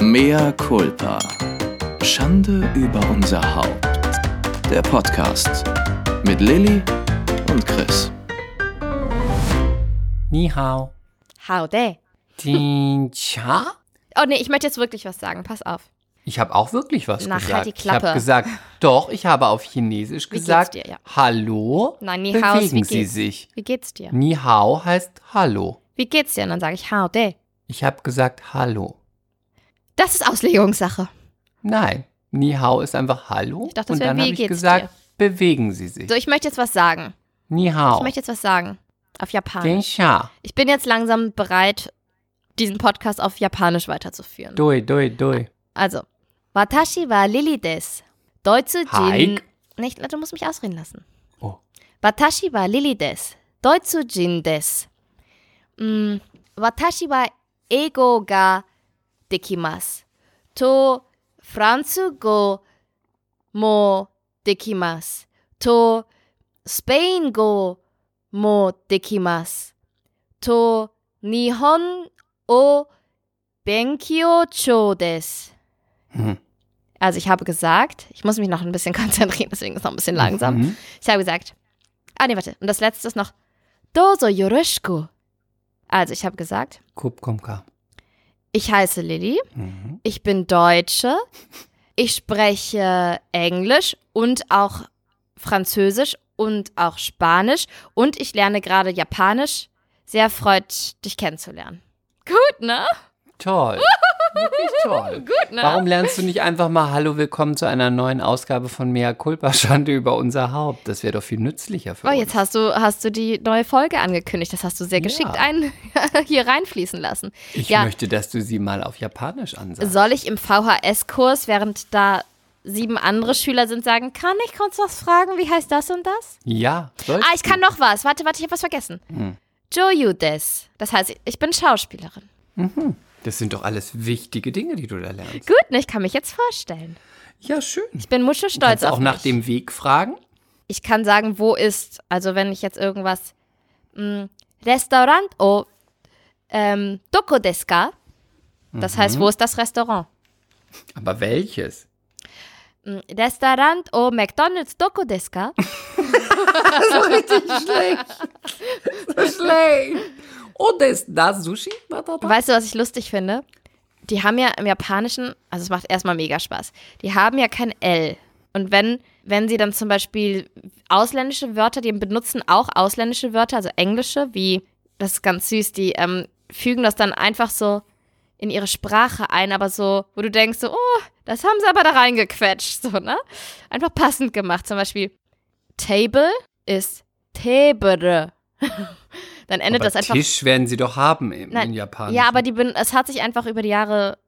Mea culpa. Schande über unser Haupt. Der Podcast mit Lilly und Chris. Ni hao. How day. Din cha? Oh nee, ich möchte jetzt wirklich was sagen. Pass auf. Ich habe auch wirklich was Na, halt gesagt. die Ich habe Klappe. gesagt, doch, ich habe auf Chinesisch gesagt, dir, ja? Hallo, Nein, Ni hao bewegen wie Sie geht's? sich. Wie geht's dir? Ni hao heißt Hallo. Wie geht's dir? Und dann sage ich How day. Ich habe gesagt Hallo. Das ist Auslegungssache. Nein, Ni hao ist einfach Hallo. Ich dachte, das und dann habe ich gesagt, bewegen Sie sich. So, ich möchte jetzt was sagen. Ni Ich möchte jetzt was sagen. Auf Japanisch. cha. Ich bin jetzt langsam bereit, diesen Podcast auf Japanisch weiterzuführen. Doi, doi, doi. Also, Watashi wa Lili des. Deutsche Jin. Nicht, du musst mich ausreden lassen. Oh. Watashi wa Lili des. Deutsche Jin des. Mm, watashi wa Ego ga dekimasu. To Franzugo mo dekimasu. To Spain go mo dekimasu. To Nihon o Benkyo cho des. Hm. Also ich habe gesagt, ich muss mich noch ein bisschen konzentrieren, deswegen ist es noch ein bisschen langsam. Mhm. Ich habe gesagt, ah nee, warte, und das letzte ist noch Dozo yoroshiku. Also ich habe gesagt, Kup komka. Ich heiße Lilly, Mhm. ich bin Deutsche, ich spreche Englisch und auch Französisch und auch Spanisch und ich lerne gerade Japanisch. Sehr freut, dich kennenzulernen. Gut, ne? Toll. Wirklich toll. Gut, ne? Warum lernst du nicht einfach mal Hallo, willkommen zu einer neuen Ausgabe von Mea Culpa, Schande über unser Haupt? Das wäre doch viel nützlicher für Oh, uns. jetzt hast du, hast du die neue Folge angekündigt. Das hast du sehr Ja. geschickt ein, hier reinfließen lassen. Ich ja. möchte, dass du sie mal auf Japanisch ansagst. Soll ich im VHS-Kurs, während da sieben andere Schüler sind, sagen, kann ich kurz was fragen? Wie heißt das und das? Ja, Ah, ich kann noch was. Warte, warte, ich habe was vergessen. Hm. Joyu des. Das heißt, ich bin Schauspielerin. du. Das sind doch alles wichtige Dinge, die du da lernst. Gut, ne? Ich kann mich jetzt vorstellen. Ja, schön. Ich bin muschel Du stolz kannst auf auch nach mich. dem Weg fragen. Ich kann sagen, wo ist, also wenn ich jetzt irgendwas, mh, Restaurant o ähm, Doko desu ka? Das Mhm. heißt, wo ist das Restaurant? Aber welches? Mm, Restaurant o McDonald's Doko desu ka? Schlecht. Oh, das, das Sushi? Weißt du, was ich lustig finde? Die haben ja im Japanischen, also es macht erstmal mega Spaß, die haben ja kein L. Und wenn, wenn sie dann zum Beispiel ausländische Wörter, die benutzen auch ausländische Wörter, also englische, wie, das ist ganz süß, die ähm, fügen das dann einfach so in ihre Sprache ein, aber so, wo du denkst so, oh, das haben sie aber da reingequetscht, so, ne? Einfach passend gemacht. Zum Beispiel Table ist Tebere. dann endet Aber das einfach Tisch werden sie doch haben im, Nein, in Japan. ja, aber die es hat sich einfach über die Jahre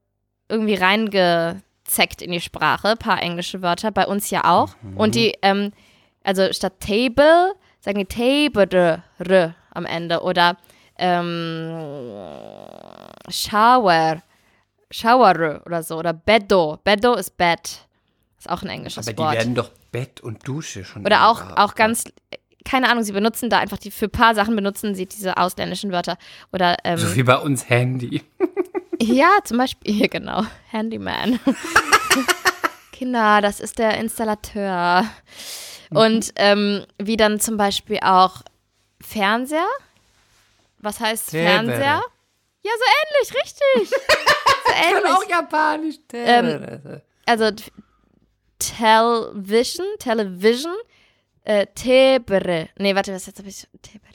irgendwie reingezeckt in die Sprache, paar englische Wörter, bei uns ja auch. Und die, ähm, also statt Table sagen die Table am Ende oder ähm, Shower, Shower oder so oder Beddo. Beddo ist Bett. Ist auch ein englisches aber die Wort. werden doch Bett und Dusche schon. Oder auch, auch ganz, keine Ahnung, sie benutzen da einfach die, für ein paar Sachen benutzen sie diese ausländischen Wörter. Oder, ähm, So wie bei uns Handy. ja, zum Beispiel, hier genau, Handyman. Kinder, das ist der Installateur. Und ähm, wie dann zum Beispiel auch Fernseher. Was heißt Tebere. Fernseher? Ja, so ähnlich, richtig. so ähnlich. Japanisch. Ähm, also Television, Television, äh, Tebere. Nee, warte, was jetzt habe ich? Tebere.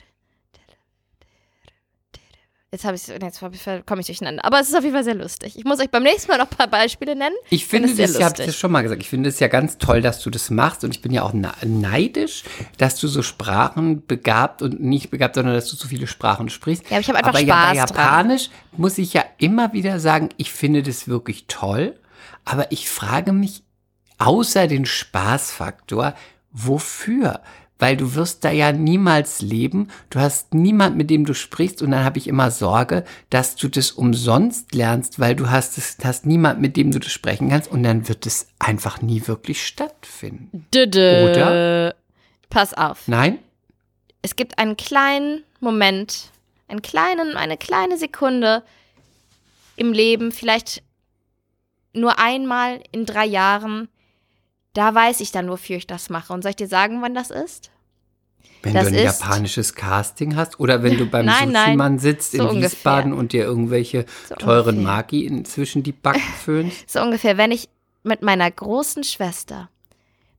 Jetzt habe ich, jetzt hab ich, komme ich durcheinander. Aber es ist auf jeden Fall sehr lustig. Ich muss euch beim nächsten Mal noch ein paar Beispiele nennen. Ich finde, es das ich das schon mal gesagt. Ich finde es ja ganz toll, dass du das machst und ich bin ja auch na- neidisch, dass du so Sprachen begabt und nicht begabt, sondern dass du so viele Sprachen sprichst. Ja, aber ich habe einfach aber ja, bei Spaß dran. Japanisch muss ich ja immer wieder sagen, ich finde das wirklich toll, aber ich frage mich außer den Spaßfaktor, wofür? Weil du wirst da ja niemals leben, du hast niemand, mit dem du sprichst und dann habe ich immer Sorge, dass du das umsonst lernst, weil du hast es, hast niemand, mit dem du das sprechen kannst und dann wird es einfach nie wirklich stattfinden. Dödö. Oder? Pass auf. Nein? Es gibt einen kleinen Moment, einen kleinen, eine kleine Sekunde im Leben, vielleicht nur einmal in drei Jahren, da weiß ich dann, wofür ich das mache. Und soll ich dir sagen, wann das ist? Wenn Das du ein ist- japanisches Casting hast oder wenn du beim Sushi-Mann sitzt so in ungefähr. Wiesbaden und dir irgendwelche So teuren ungefähr. Maki inzwischen die Backen föhnst. So ungefähr, wenn ich mit meiner großen Schwester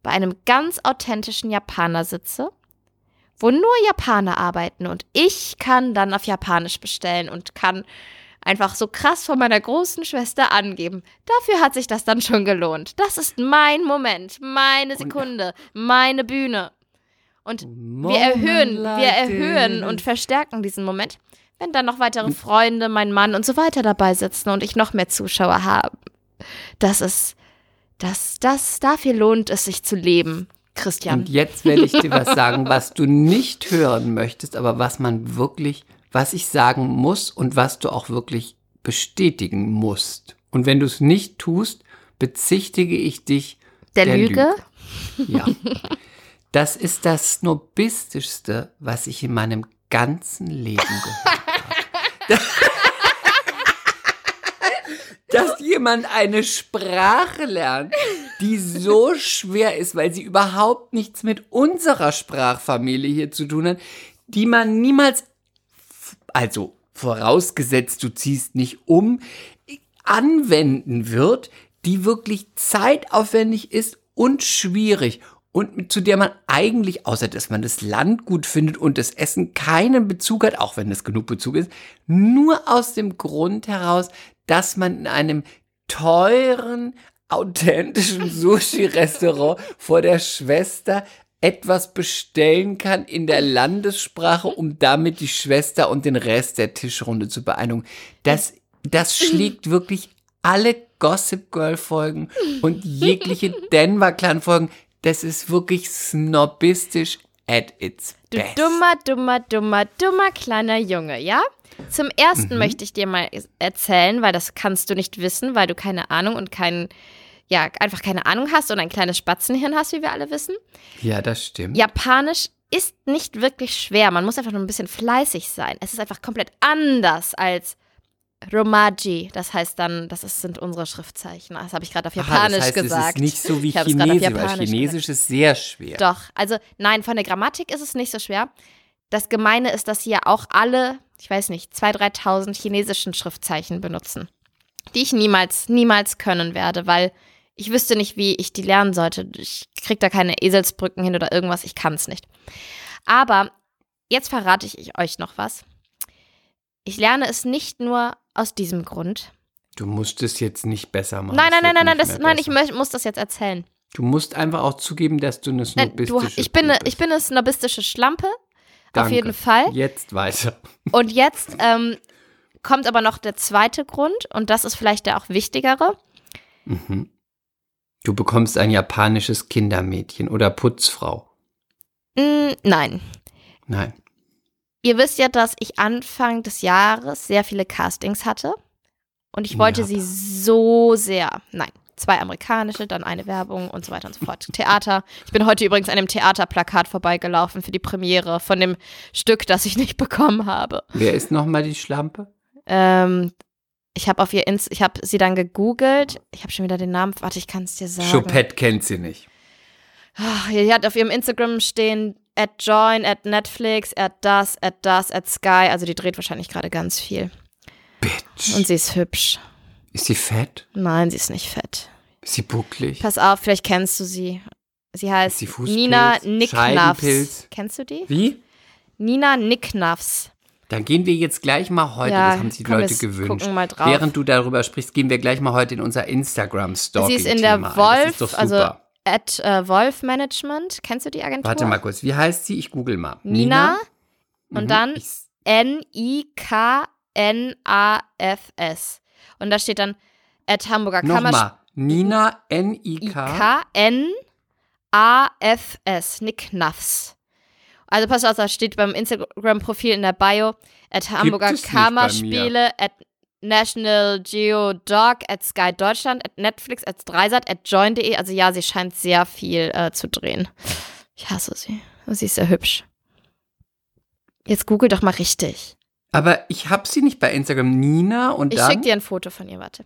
bei einem ganz authentischen Japaner sitze, wo nur Japaner arbeiten und ich kann dann auf Japanisch bestellen und kann einfach so krass von meiner großen Schwester angeben. Dafür hat sich das dann schon gelohnt. Das ist mein Moment, meine Sekunde, meine Bühne. Und wir erhöhen, wir erhöhen und verstärken diesen Moment, wenn dann noch weitere Freunde, mein Mann und so weiter dabei sitzen und ich noch mehr Zuschauer habe. Das ist, das, das, dafür lohnt es sich zu leben, Christian. Und jetzt werde ich dir was sagen, was du nicht hören möchtest, aber was man wirklich, was ich sagen muss und was du auch wirklich bestätigen musst. Und wenn du es nicht tust, bezichtige ich dich der, der Lüge? Ja. Das ist das snobistischste, was ich in meinem ganzen Leben gehört habe. Dass jemand eine Sprache lernt, die so schwer ist, weil sie überhaupt nichts mit unserer Sprachfamilie hier zu tun hat, die man niemals, also vorausgesetzt, du ziehst nicht um, anwenden wird, die wirklich zeitaufwendig ist und schwierig und zu der man eigentlich, außer dass man das Land gut findet und das Essen keinen Bezug hat, auch wenn es genug Bezug ist, nur aus dem Grund heraus, dass man in einem teuren, authentischen Sushi-Restaurant vor der Schwester etwas bestellen kann in der Landessprache, um damit die Schwester und den Rest der Tischrunde zu beeindrucken. Das, das schlägt wirklich alle Gossip Girl Folgen und jegliche Denver Clan Folgen. Das ist wirklich snobistisch at its Du best. dummer, dummer, dummer, dummer kleiner Junge, ja? Zum ersten Mhm. möchte ich dir mal erzählen, weil das kannst du nicht wissen, weil du keine Ahnung und kein, ja, einfach keine Ahnung hast und ein kleines Spatzenhirn hast, wie wir alle wissen. Ja, das stimmt. Japanisch ist nicht wirklich schwer. Man muss einfach nur ein bisschen fleißig sein. Es ist einfach komplett anders als Romaji. Das heißt dann, das ist, sind unsere Schriftzeichen. Das habe ich gerade auf Aha, Japanisch das heißt, gesagt. es ist nicht so wie Chinesisch, weil Chinesisch ist sehr schwer. Doch, also nein, von der Grammatik ist es nicht so schwer. Das Gemeine ist, dass sie ja auch alle, ich weiß nicht, 2.000, 3.000 chinesischen Schriftzeichen benutzen, die ich niemals, niemals können werde, weil ich wüsste nicht, wie ich die lernen sollte. Ich krieg da keine Eselsbrücken hin oder irgendwas, ich kann es nicht. Aber jetzt verrate ich euch noch was. Ich lerne es nicht nur aus diesem Grund. Du musst es jetzt nicht besser machen. Nein, nein, nein, nein, nein, das, nein, ich muss das jetzt erzählen. Du musst einfach auch zugeben, dass du eine Nein, du, snobistische ich, bin eine, bist. ich bin eine snobistische Schlampe, auf Danke. jeden Fall. Jetzt weiter. Und jetzt ähm, kommt aber noch der zweite Grund und das ist vielleicht der auch wichtigere. Mhm. Du bekommst ein japanisches Kindermädchen oder Putzfrau. Mm, nein. Nein. Ihr wisst ja, dass ich Anfang des Jahres sehr viele Castings hatte und ich wollte Ja. sie so sehr. Nein. Zwei amerikanische, dann eine Werbung und so weiter und so fort. Theater. Ich bin heute übrigens an einem Theaterplakat vorbeigelaufen für die Premiere von dem Stück, das ich nicht bekommen habe. Wer ist nochmal die Schlampe? Ähm, ich habe auf ihr Inst ich habe sie dann gegoogelt. Ich habe schon wieder den Namen. Warte, ich kann es dir sagen. Choupette kennt sie nicht. Ach, Die hat auf ihrem Instagram stehen at Join, at Netflix, at das, at das, at Sky. Also die dreht wahrscheinlich gerade ganz viel. Bitch. Und sie ist hübsch. ist sie fett? Nein, sie ist nicht fett. Ist sie bucklig? Pass auf, vielleicht kennst du sie. Sie heißt sie? Nina. Scheidenpilz? Kennst du die? Wie? Nina Nicknafs. Dann gehen wir jetzt gleich mal heute, Ja, das haben sich die komm, Leute gewünscht. Während du darüber sprichst, gehen wir gleich mal heute in unser Instagram-Stalking. Sie ist in der Wolf, also at äh, Wolf Management. Kennst du die Agentur? Warte mal kurz, wie heißt sie? Ich google mal. Nina, und Mhm, dann N-I-K-N-A-F-S. Und da steht dann at Hamburger Kammerspiel. Nochmal. Nina N-I-K. I-K-N-A-F-S. Nick Nuffs. Also pass auf, da steht beim Instagram-Profil in der Bio at Hamburger. Kammerspiele, at National Geo Dog, at Sky Deutschland, at Netflix, at Dreisat, at Join.de. Also ja, sie scheint sehr viel äh, zu drehen. Ich hasse sie. Sie ist sehr hübsch. Jetzt google doch mal richtig. Aber ich habe sie nicht bei Instagram. Nina und Ich dann. schicke dir ein Foto von ihr, warte.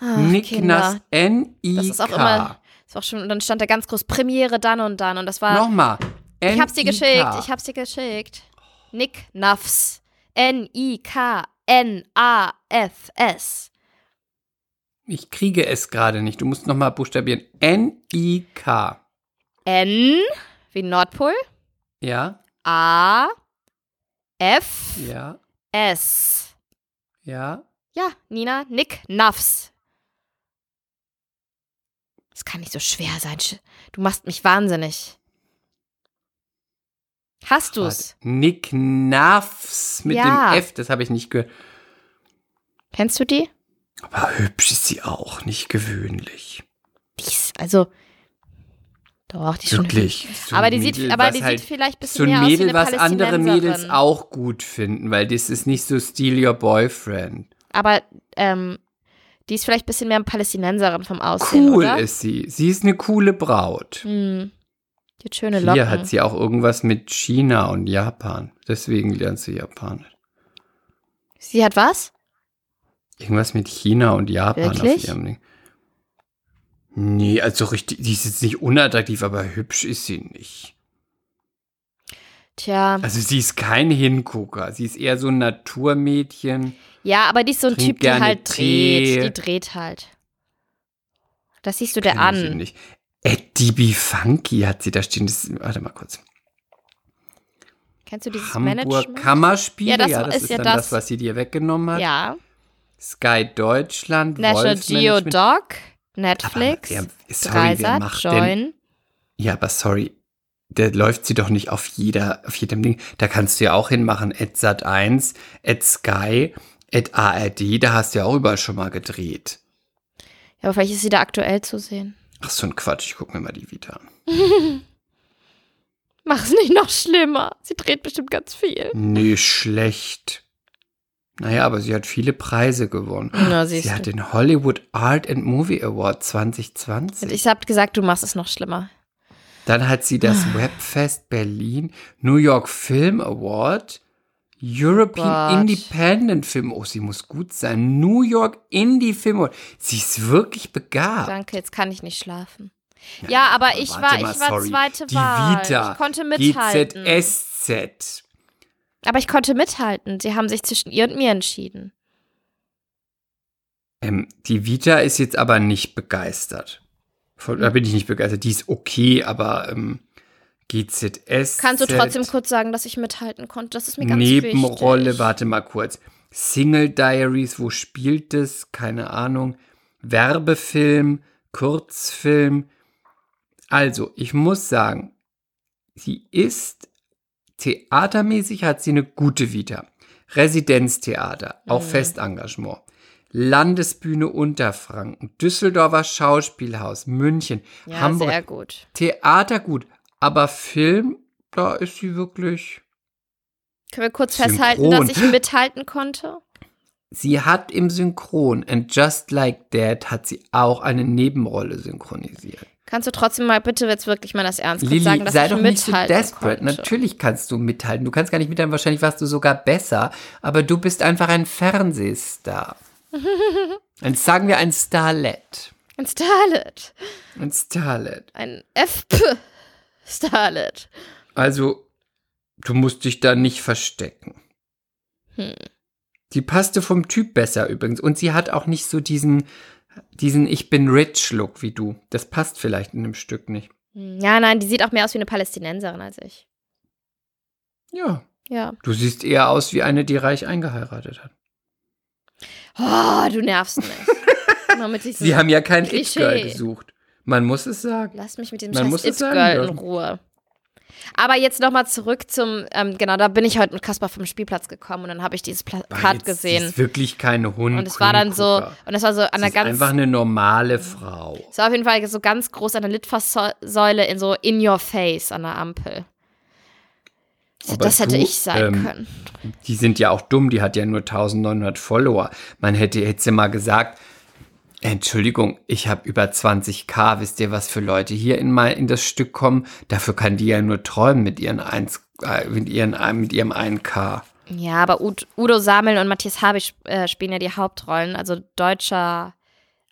Ach. Nass, N-I-K. Das ist auch immer. Das war auch schon, und dann stand da ganz groß Premiere dann und dann. Und das war. Nochmal. Ich hab's dir geschickt. Ich hab's dir geschickt. Nick Nuffs. N-I-K-N-A-F-S. Ich kriege es gerade nicht. Du musst nochmal buchstabieren. N-I-K. N wie Nordpol. Ja, A. F. ja, S. ja. Ja, Nina, Nick Nuffs. Das kann nicht so schwer sein. Du machst mich wahnsinnig. Hast du's? Nick Nuffs mit Ja. dem F, das habe ich nicht gehört. Kennst du die? Aber hübsch ist sie auch, nicht gewöhnlich. Die ist, also. Doch, die ist schon Wirklich. So aber die sieht, Mädel, aber was die halt sieht vielleicht ein bisschen so mehr aus wie Mädel, eine was andere Mädels auch gut finden, weil das ist nicht so Steal Your Boyfriend. Aber ähm, die ist vielleicht ein bisschen mehr Palästinenserin vom Aussehen, Cool oder? ist sie. Sie ist eine coole Braut. Hm. Die hat schöne Locken. Hier hat sie auch irgendwas mit China und Japan. Deswegen lernt sie Japanisch. sie hat was? Irgendwas mit China und Japan Wirklich? auf ihrem Ding. Nee, also richtig, die ist jetzt nicht unattraktiv, aber hübsch ist sie nicht. Tja. Also sie ist kein Hingucker. Sie ist eher so ein Naturmädchen. Ja, aber die ist so ein Typ, gerne halt Tee. dreht. Die dreht halt. Das siehst du ich an. Eddie Funky hat sie da stehen. Das, warte mal kurz. Kennst du dieses Hamburg Management? Kammerspiele. Ja, Ja, das das, ist ist ja dann das- das, was sie dir weggenommen hat. Ja. Sky Deutschland, National Geo Wolfsmanagement. Doc, Netflix, Aber sorry, Dreisat, macht denn- Join. Ja, aber sorry, da läuft sie doch nicht auf jeder, auf jedem Ding. Da kannst du ja auch hinmachen, at Sat1, at Sky, at ARD, da hast du ja auch überall schon mal gedreht. Ja, aber vielleicht ist sie da aktuell zu sehen. Ach, so ein Quatsch, ich guck mir mal die Vita an. Mach es nicht noch schlimmer. Sie dreht bestimmt ganz viel. Nee, schlecht. Naja, aber sie hat viele Preise gewonnen. Na, sie du. hat den Hollywood Art and Movie Award 2020. Und ich hab gesagt, du machst es noch schlimmer. Dann hat sie das. Webfest Berlin, New York Film Award, European Gott. Independent Film. Oh, sie muss gut sein. New York Indie Film Award. Sie ist wirklich begabt. Danke, jetzt kann ich nicht schlafen. Ja, aber ich Warte war, mal, ich war sorry. zweite Die Wahl. Vita, ich konnte mithalten. GZSZ. Aber ich konnte mithalten. Sie haben sich zwischen ihr und mir entschieden. Ähm, die Vita ist jetzt aber nicht begeistert. Von, da bin ich nicht begeistert. Die ist okay, aber ähm, GZS. Kannst du trotzdem kurz sagen, dass ich mithalten konnte? Das ist mir ganz Nebenrolle, wichtig. warte mal kurz. Single Diaries, wo spielt es? Keine Ahnung. Werbefilm, Kurzfilm. Also, ich muss sagen, sie ist theatermäßig, hat sie eine gute Vita. Residenztheater, auch Mhm. Festengagement. Landesbühne Unterfranken, Düsseldorfer Schauspielhaus, München, Ja, Hamburg. sehr gut. Theater gut, aber Film, da ist sie wirklich. Können wir kurz Synchron. festhalten, dass ich mithalten konnte? Sie hat im Synchron and Just Like That hat sie auch eine Nebenrolle synchronisiert. Kannst du trotzdem mal bitte jetzt wirklich mal das ernst Lilly, sagen, dass sei ich doch nicht so desperate. konnte? Natürlich kannst du mithalten. Du kannst gar nicht mithalten. Wahrscheinlich warst du sogar besser. Aber du bist einfach ein Fernsehstar. Ein, sagen wir ein Starlet. Ein Starlet. Ein Starlet. Ein FP Starlet. Also, du musst dich da nicht verstecken. Hm. Die passte vom Typ besser übrigens. Und sie hat auch nicht so diesen, diesen Ich bin rich Look wie du. Das passt vielleicht in dem Stück nicht. Hm, Ja, nein, die sieht auch mehr aus wie eine Palästinenserin als ich. Ja, Ja. du siehst eher aus wie eine, die reich eingeheiratet hat. Oh, du nervst mich. Sie haben ja kein. It-Girl gesucht. Man muss es sagen. Lass mich mit dem Man scheiß It-Girl in. Ruhe. Aber jetzt nochmal zurück zum, ähm, genau, da bin ich heute mit Kaspar vom Spielplatz gekommen und dann habe ich dieses Plakat gesehen. Sie ist wirklich keine Hund. Und es war dann so, und es war so an einer ist ganz, einfach eine normale Frau. es war auf jeden Fall so ganz groß an der Litfaßsäule in so in your face an der Ampel. Aber das hätte du, ich sein ähm, können. Die sind ja auch dumm, die hat ja nur 1900 Follower. Man hätte jetzt mal gesagt, Entschuldigung, ich habe über 20k, wisst ihr, was für Leute hier in, mein, in das Stück kommen? Dafür kann die ja nur träumen mit ihren 1, äh, mit, ihren, mit ihrem 1k. Ja, aber Ud Udo Samel und Matthias Habich äh, spielen ja die Hauptrollen, also deutscher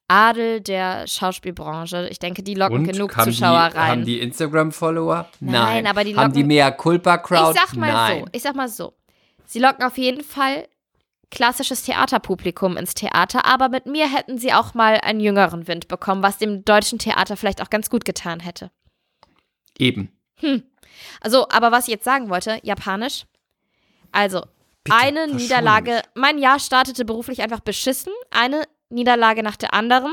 Adel der Schauspielbranche. Ich denke, die locken Und genug Zuschauer die, rein. Haben die Instagram-Follower? Nein, aber die Haben die locken- mehr Culpa-Crowd? Ich sag mal Nein. so, ich sag mal so. Sie locken auf jeden Fall klassisches Theaterpublikum ins Theater, aber mit mir hätten sie auch mal einen jüngeren Wind bekommen, was dem deutschen Theater vielleicht auch ganz gut getan hätte. Eben. Also, aber was ich jetzt sagen wollte, japanisch. Also, Bitte, eine Niederlage, mein Jahr startete beruflich einfach beschissen, eine Niederlage nach der anderen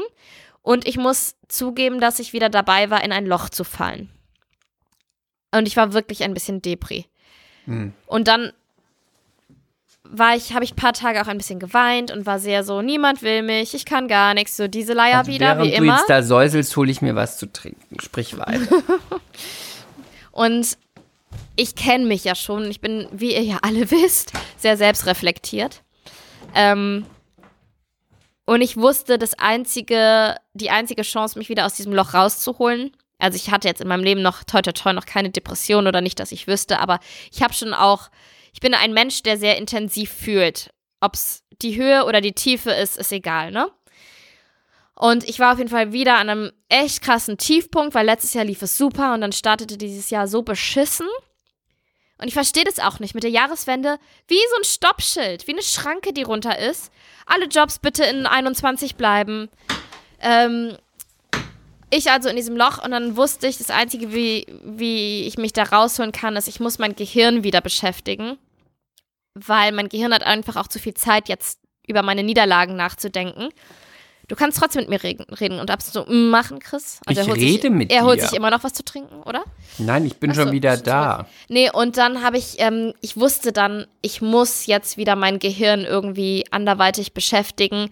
und ich muss zugeben, dass ich wieder dabei war, in ein Loch zu fallen. Und ich war wirklich ein bisschen depri. Hm. Und dann war ich, habe ich ein paar Tage auch ein bisschen geweint und war sehr so, niemand will mich, ich kann gar nichts, so diese Leier Also wieder, wie du immer. jetzt da säuselst, hole ich mir was zu trinken. Sprich weiter. Und ich kenne mich ja schon. Ich bin, wie ihr ja alle wisst, sehr selbstreflektiert. Ähm, und ich wusste, das einzige, die einzige Chance, mich wieder aus diesem Loch rauszuholen. Also ich hatte jetzt in meinem Leben noch toi toi toi noch keine Depression oder nicht, dass ich wüsste, aber ich habe schon auch, ich bin ein Mensch, der sehr intensiv fühlt. Ob es die Höhe oder die Tiefe ist, ist egal, ne? Und ich war auf jeden Fall wieder an einem echt krassen Tiefpunkt, weil letztes Jahr lief es super und dann startete dieses Jahr so beschissen. Und ich verstehe das auch nicht mit der Jahreswende, wie so ein Stoppschild, wie eine Schranke, die runter ist. Alle Jobs bitte in 21 bleiben. Ähm, ich also in diesem Loch und dann wusste ich, das Einzige, wie, wie ich mich da rausholen kann, ist, ich muss mein Gehirn wieder beschäftigen. Weil mein Gehirn hat einfach auch zu viel Zeit, jetzt über meine Niederlagen nachzudenken. Du kannst trotzdem mit mir reden, und absolut so mm, machen, Chris. Ich er holt rede sich, mit Er holt dir. sich immer noch was zu trinken, oder? Nein, ich bin Ach so, schon wieder da. Nee, und dann habe ich, ähm, ich wusste dann, ich muss jetzt wieder mein Gehirn irgendwie anderweitig beschäftigen,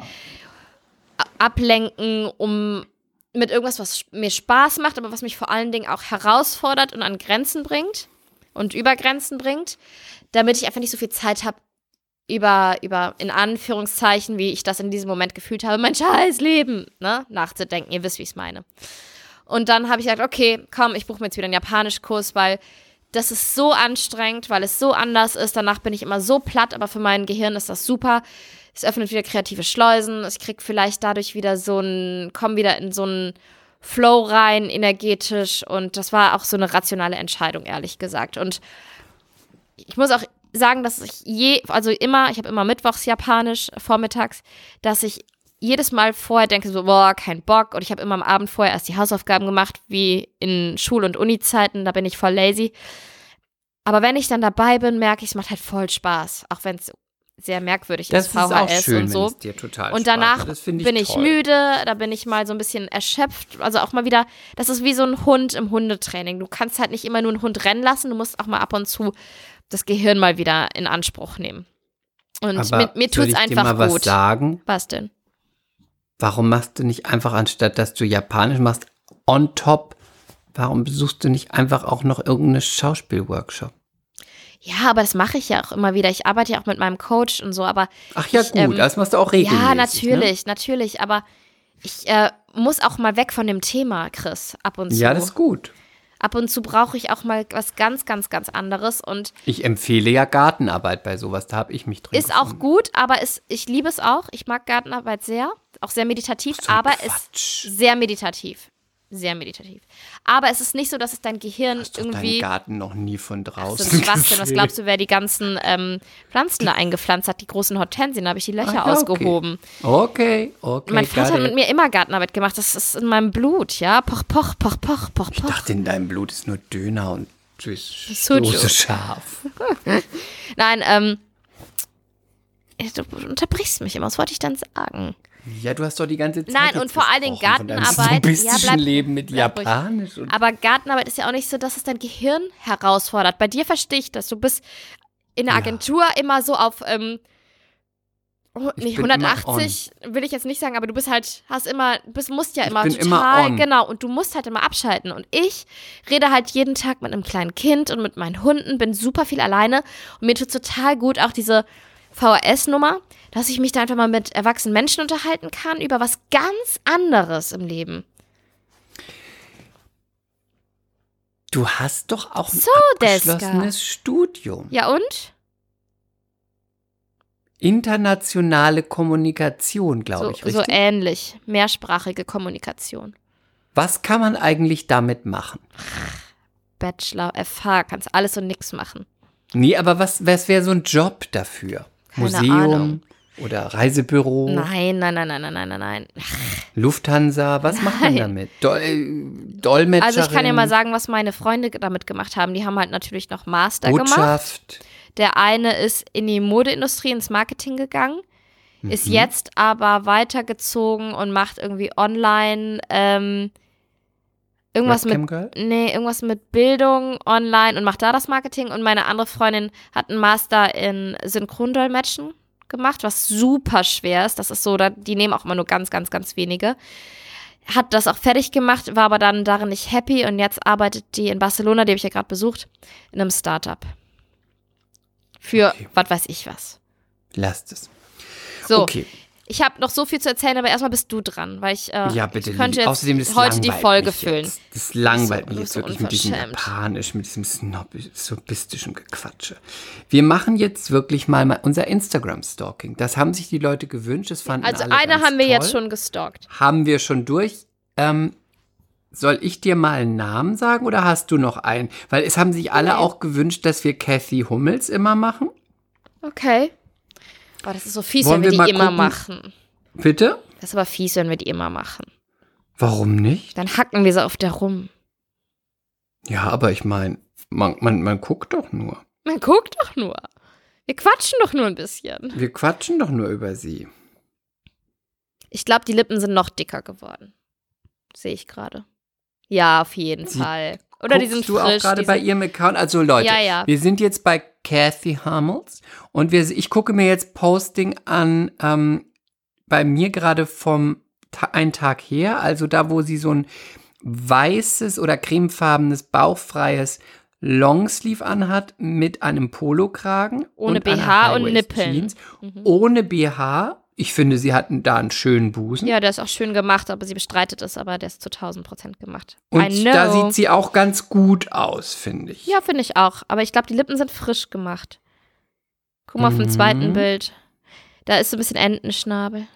ablenken, um mit irgendwas, was mir Spaß macht, aber was mich vor allen Dingen auch herausfordert und an Grenzen bringt und über Grenzen bringt, damit ich einfach nicht so viel Zeit habe, über, über, in Anführungszeichen, wie ich das in diesem Moment gefühlt habe, mein scheiß Leben, ne, nachzudenken. Ihr wisst, wie ich es meine. Und dann habe ich gesagt, okay, komm, ich buche mir jetzt wieder einen Japanischkurs, weil das ist so anstrengend, weil es so anders ist. Danach bin ich immer so platt, aber für mein Gehirn ist das super. Es öffnet wieder kreative Schleusen. Ich krieg vielleicht dadurch wieder so ein, komm wieder in so einen Flow rein, energetisch. Und das war auch so eine rationale Entscheidung, ehrlich gesagt. Und ich muss auch sagen, dass ich je, also immer, ich habe immer mittwochs Japanisch vormittags, dass ich jedes Mal vorher denke so, boah, kein Bock. Und ich habe immer am Abend vorher erst die Hausaufgaben gemacht, wie in Schul- und Uni-Zeiten, da bin ich voll lazy. Aber wenn ich dann dabei bin, merke ich, es macht halt voll Spaß, auch wenn es sehr merkwürdig Das ist, ist auch VHS schön, und so. wenn es dir total Und danach finde bin ich toll. müde, da bin ich mal so ein bisschen erschöpft. Also auch mal wieder, das ist wie so ein Hund im Hundetraining. Du kannst halt nicht immer nur einen Hund rennen lassen, du musst auch mal ab und zu das Gehirn mal wieder in Anspruch nehmen. Und Aber mir, mir soll tut's ich dir mal einfach was gut. sagen? Was denn? Warum machst du nicht einfach, anstatt dass du Japanisch machst, on top, warum besuchst du nicht einfach auch noch irgendeine Schauspielworkshop? Ja, aber das mache ich ja auch immer wieder. Ich arbeite ja auch mit meinem Coach und so, aber Ach ja, Ich, gut, ähm, das machst du auch regelmäßig. ja, Ne? natürlich, natürlich. Aber ich äh, muss auch mal weg von dem Thema, Chris, ab und zu. Ja, das ist gut. ab und zu brauche ich auch mal was ganz, ganz, ganz anderes und Ich empfehle ja Gartenarbeit bei sowas, da habe ich mich drin ist auch gefunden. gut, aber es, ich liebe es auch. Ich mag Gartenarbeit sehr, auch sehr meditativ, So aber Quatsch. ist sehr meditativ. Sehr meditativ. Aber es ist nicht so, dass es dein Gehirn Hast irgendwie. deinen Garten noch nie von draußen Schwachsinn. Was gesehen. glaubst du, wer die ganzen ähm, Pflanzen da eingepflanzt hat? Die großen Hortensien, da habe ich die Löcher Ah, okay. ausgehoben. Okay, okay. Mein Vater hat mit it. mir immer Gartenarbeit gemacht. Das ist in meinem Blut, ja. Poch, poch, poch, poch, poch, Ich poch. dachte, in deinem Blut ist nur Döner und Sujo. Soße scharf. Nein, ähm. Du unterbrichst mich immer. Was wollte ich dann sagen? Ja, du hast doch die ganze Zeit Nein, und vor allen Dingen Gartenarbeit. Ja, bleib- Leben mit. Japanisch. Aber Gartenarbeit ist ja auch nicht so, dass es dein Gehirn herausfordert. Bei dir verstehe ich das. Du bist in der Ja. Agentur immer so auf, ähm, oh, Ich nicht bin immer 180, will ich jetzt nicht sagen, aber du bist halt, hast immer, bist, musst ja immer bin total, immer genau, und du musst halt immer abschalten. Und ich rede halt jeden Tag mit einem kleinen Kind und mit meinen Hunden, bin super viel alleine und mir tut total gut auch diese VHS-Nummer, dass ich mich da einfach mal mit erwachsenen Menschen unterhalten kann über was ganz anderes im Leben. du hast doch auch ein So, Deska. abgeschlossenes Studium. Ja und? internationale Kommunikation, glaube So, ich, so richtig? ähnlich. Mehrsprachige Kommunikation. Was kann man eigentlich damit machen? Bachelor, FH, kannst alles und nix machen. Nee, aber was, was wäre so ein Job dafür? Keine Museum Ahnung. oder Reisebüro, Nein, nein, nein, nein, nein, nein, nein, nein. Lufthansa, was macht man damit? Dol äh, Dolmetscherin, Also ich kann ja mal sagen, was meine Freunde damit gemacht haben. Die haben halt natürlich noch Master gemacht. Botschaft. Der eine ist in die Modeindustrie, ins Marketing gegangen, Mhm. ist jetzt aber weitergezogen und macht irgendwie online ähm, irgendwas mit Webcam Girl? Nee, irgendwas mit Bildung online und macht da das Marketing. Und meine andere Freundin hat einen Master in Synchrondolmetschen gemacht, was super schwer ist. Das ist so, da, die nehmen auch immer nur ganz, ganz, ganz wenige. Hat das auch fertig gemacht, war aber dann darin nicht happy und jetzt arbeitet die in Barcelona, die habe ich ja gerade besucht, in einem Startup. Für Okay. was weiß ich was. Lasst es. So, Okay. Ich habe noch so viel zu erzählen, aber erstmal bist du dran, weil ich, äh, Ja, bitte. ich könnte jetzt Außerdem, das heute die Folge füllen. Jetzt. Das langweilt Du mich jetzt so wirklich mit diesem. Japanisch, mit diesem snobistischen Gequatsche. Wir machen jetzt wirklich mal, mal unser Instagram-Stalking. Das haben sich die Leute gewünscht. Das fanden Also alle eine haben wir toll. jetzt schon gestalkt. Haben wir schon durch. Ähm, soll ich dir mal einen Namen sagen oder hast du noch einen? Weil es haben sich alle Nee. auch gewünscht, dass wir Kathy Hummels immer machen. Okay. Boah, das ist so fies, Wollen wenn wir, wir die immer gucken? machen. Bitte? Das ist aber fies, wenn wir die immer machen. Warum nicht? Dann hacken wir so auf der rum. Ja, aber ich meine, man, man, man guckt doch nur. Man guckt doch nur. Wir quatschen doch nur ein bisschen. Wir quatschen doch nur über sie. Ich glaube, die Lippen sind noch dicker geworden. Sehe ich gerade. Ja, auf jeden Sie- Fall. Oder die Guckst sind du frisch. auch gerade die bei ihrem Account? Also Leute, Ja, ja. wir sind jetzt bei Kathy Hummels und wir, ich gucke mir jetzt Posting an ähm, bei mir gerade vom Ta einen Tag her, also da, wo sie so ein weißes oder cremefarbenes, bauchfreies Longsleeve anhat mit einem Polokragen. Ohne und BH und Nippeln. Jeans. Mhm. Ohne BH. Ich finde, sie hatten da einen schönen Busen. Ja, der ist auch schön gemacht, aber sie bestreitet es, aber der ist zu 1000 Prozent gemacht. Und da sieht sie auch ganz gut aus, finde ich. Ja, finde ich auch. Aber ich glaube, die Lippen sind frisch gemacht. Guck mal auf dem Mhm. zweiten Bild. Da ist so ein bisschen Entenschnabel.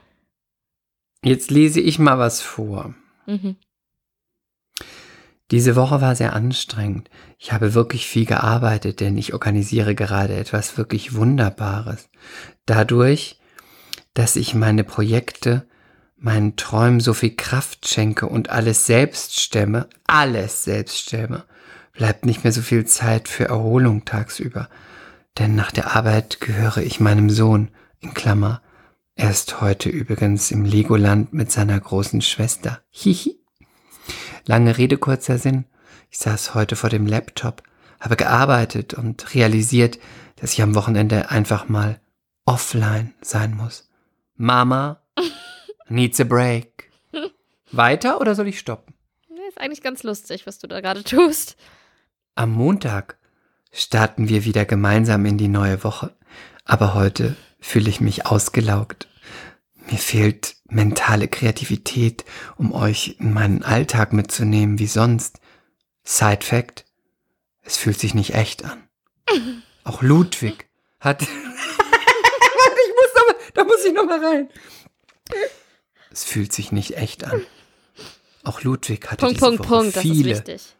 Jetzt lese ich mal was vor. Mhm. Diese Woche war sehr anstrengend. Ich habe wirklich viel gearbeitet, denn ich organisiere gerade etwas wirklich Wunderbares. Dadurch, dass ich meine Projekte, meinen Träumen so viel Kraft schenke und alles selbst stemme, alles selbst stemme, bleibt nicht mehr so viel Zeit für Erholung tagsüber. Denn nach der Arbeit gehöre ich meinem Sohn, in Klammer, er ist heute übrigens im Legoland mit seiner großen Schwester. Hihi. Lange Rede, kurzer Sinn. Ich saß heute vor dem Laptop, habe gearbeitet und realisiert, dass ich am Wochenende einfach mal offline sein muss. Mama needs a break. Weiter oder soll ich stoppen? Ja, ist eigentlich ganz lustig, was du da gerade tust. Am Montag starten wir wieder gemeinsam in die neue Woche, aber heute fühle ich mich ausgelaugt. Mir fehlt mentale Kreativität, um euch in meinen Alltag mitzunehmen wie sonst. Side Fact, es fühlt sich nicht echt an. Auch Ludwig hat... Warte, ich muss noch mal, da muss ich noch mal rein. Es fühlt sich nicht echt an. Auch Ludwig hatte Punkt, diese Punkt, Woche Punkt. Das ist viele wichtig.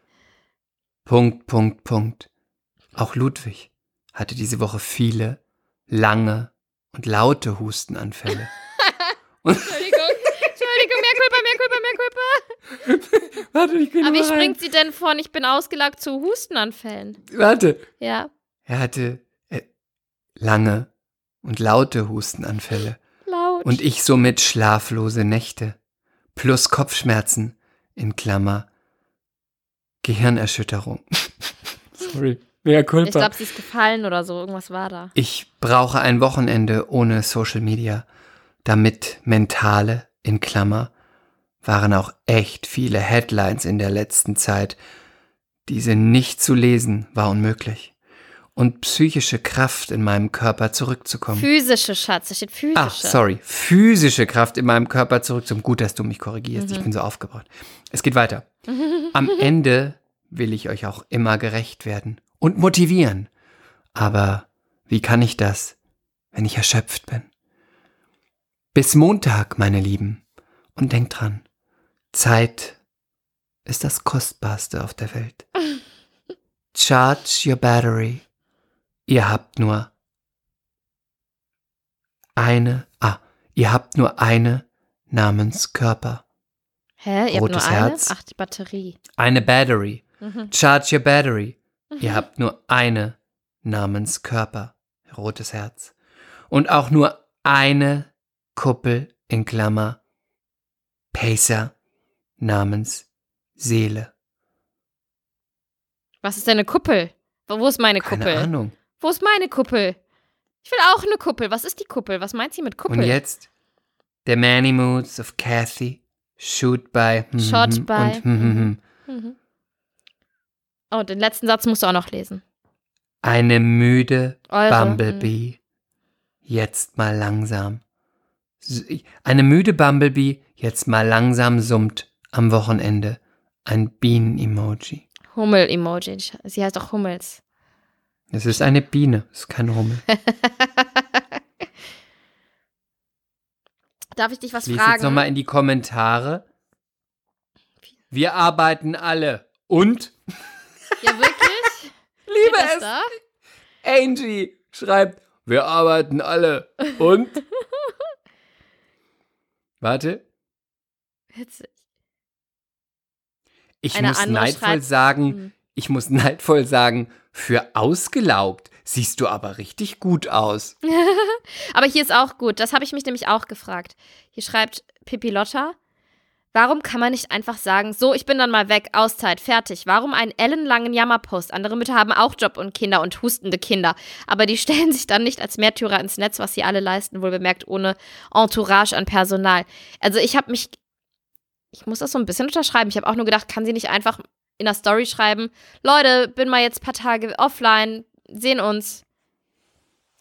Punkt, Punkt, Punkt. Auch Ludwig hatte diese Woche viele, lange und laute Hustenanfälle. Entschuldigung. Entschuldigung, mehr Kulpa, mehr Kulpa, mehr Kulpa. Warte, ich bin Aber wie springt sie denn von ich bin ausgelagt zu Hustenanfällen? Warte. Ja, Er hatte äh, lange und laute Hustenanfälle. laut. Und ich somit schlaflose Nächte. Plus Kopfschmerzen. In Klammer. Gehirnerschütterung. Sorry. Mehr ich glaube, sie ist gefallen oder so. Irgendwas war da. Ich brauche ein Wochenende ohne Social Media, damit mentale, in Klammer, waren auch echt viele Headlines in der letzten Zeit. Diese nicht zu lesen war unmöglich. Und psychische Kraft in meinem Körper zurückzukommen. Physische, Schatz. Da steht physische. Ah, sorry. Physische Kraft in meinem Körper zurückzukommen. Gut, dass du mich korrigierst. Ich bin so aufgebracht. Es geht weiter. Am Ende will ich euch auch immer gerecht werden und motivieren. Aber wie kann ich das, wenn ich erschöpft bin. Bis Montag, meine Lieben. Und denkt dran, Zeit ist das Kostbarste auf der Welt. Charge your battery. Ihr habt nur eine, ah, ihr habt nur eine namens Körper. Hä? Ihr Rotes habt nur eine? Herz. Ach, die Batterie. Eine Battery. Mhm. Charge your battery. Ihr habt nur eine namens Körper. Rotes Herz. Und auch nur eine Kuppel in Klammer. Pacer namens Seele. Was ist eine Kuppel? Wo ist meine Keine Kuppel? Ahnung. Wo ist meine Kuppel? Ich will auch eine Kuppel. Was ist die Kuppel? Was meint sie mit Kuppel? Und jetzt der Many Moods of Kathy. Shoot by. mhm, Shot by. Und, mhm, mhm. Mhm. Oh, den letzten Satz musst du auch noch lesen. Eine müde Eure. Bumblebee. Jetzt mal langsam. Eine müde Bumblebee jetzt mal langsam summt am Wochenende. Ein Bienen-Emoji. Hummel-Emoji. Sie heißt auch Hummels. Es ist eine Biene, es ist kein Hummel. Darf ich dich was Ich lese fragen? jetzt nochmal in die Kommentare. Wir arbeiten alle. Und? ja, wirklich? Liebe es! da? Angie schreibt, wir arbeiten alle. Und? Warte. Witzig. Ich Eine muss neidvoll sagen, Hm. Ich muss neidvoll sagen, für ausgelaugt siehst du aber richtig gut aus. Aber hier ist auch gut. Das habe ich mich nämlich auch gefragt. Hier schreibt Pippi Lotta. Warum kann man nicht einfach sagen, so, ich bin dann mal weg, Auszeit, fertig? Warum einen ellenlangen Jammerpost? Andere Mütter haben auch Job und Kinder und hustende Kinder. Aber die stellen sich dann nicht als Märtyrer ins Netz, was sie alle leisten, wohl bemerkt, ohne Entourage an Personal. Also ich habe mich, ich muss das so ein bisschen unterschreiben. Ich habe auch nur gedacht, kann sie nicht einfach in der Story schreiben, Leute, bin mal jetzt ein paar Tage offline, sehen uns.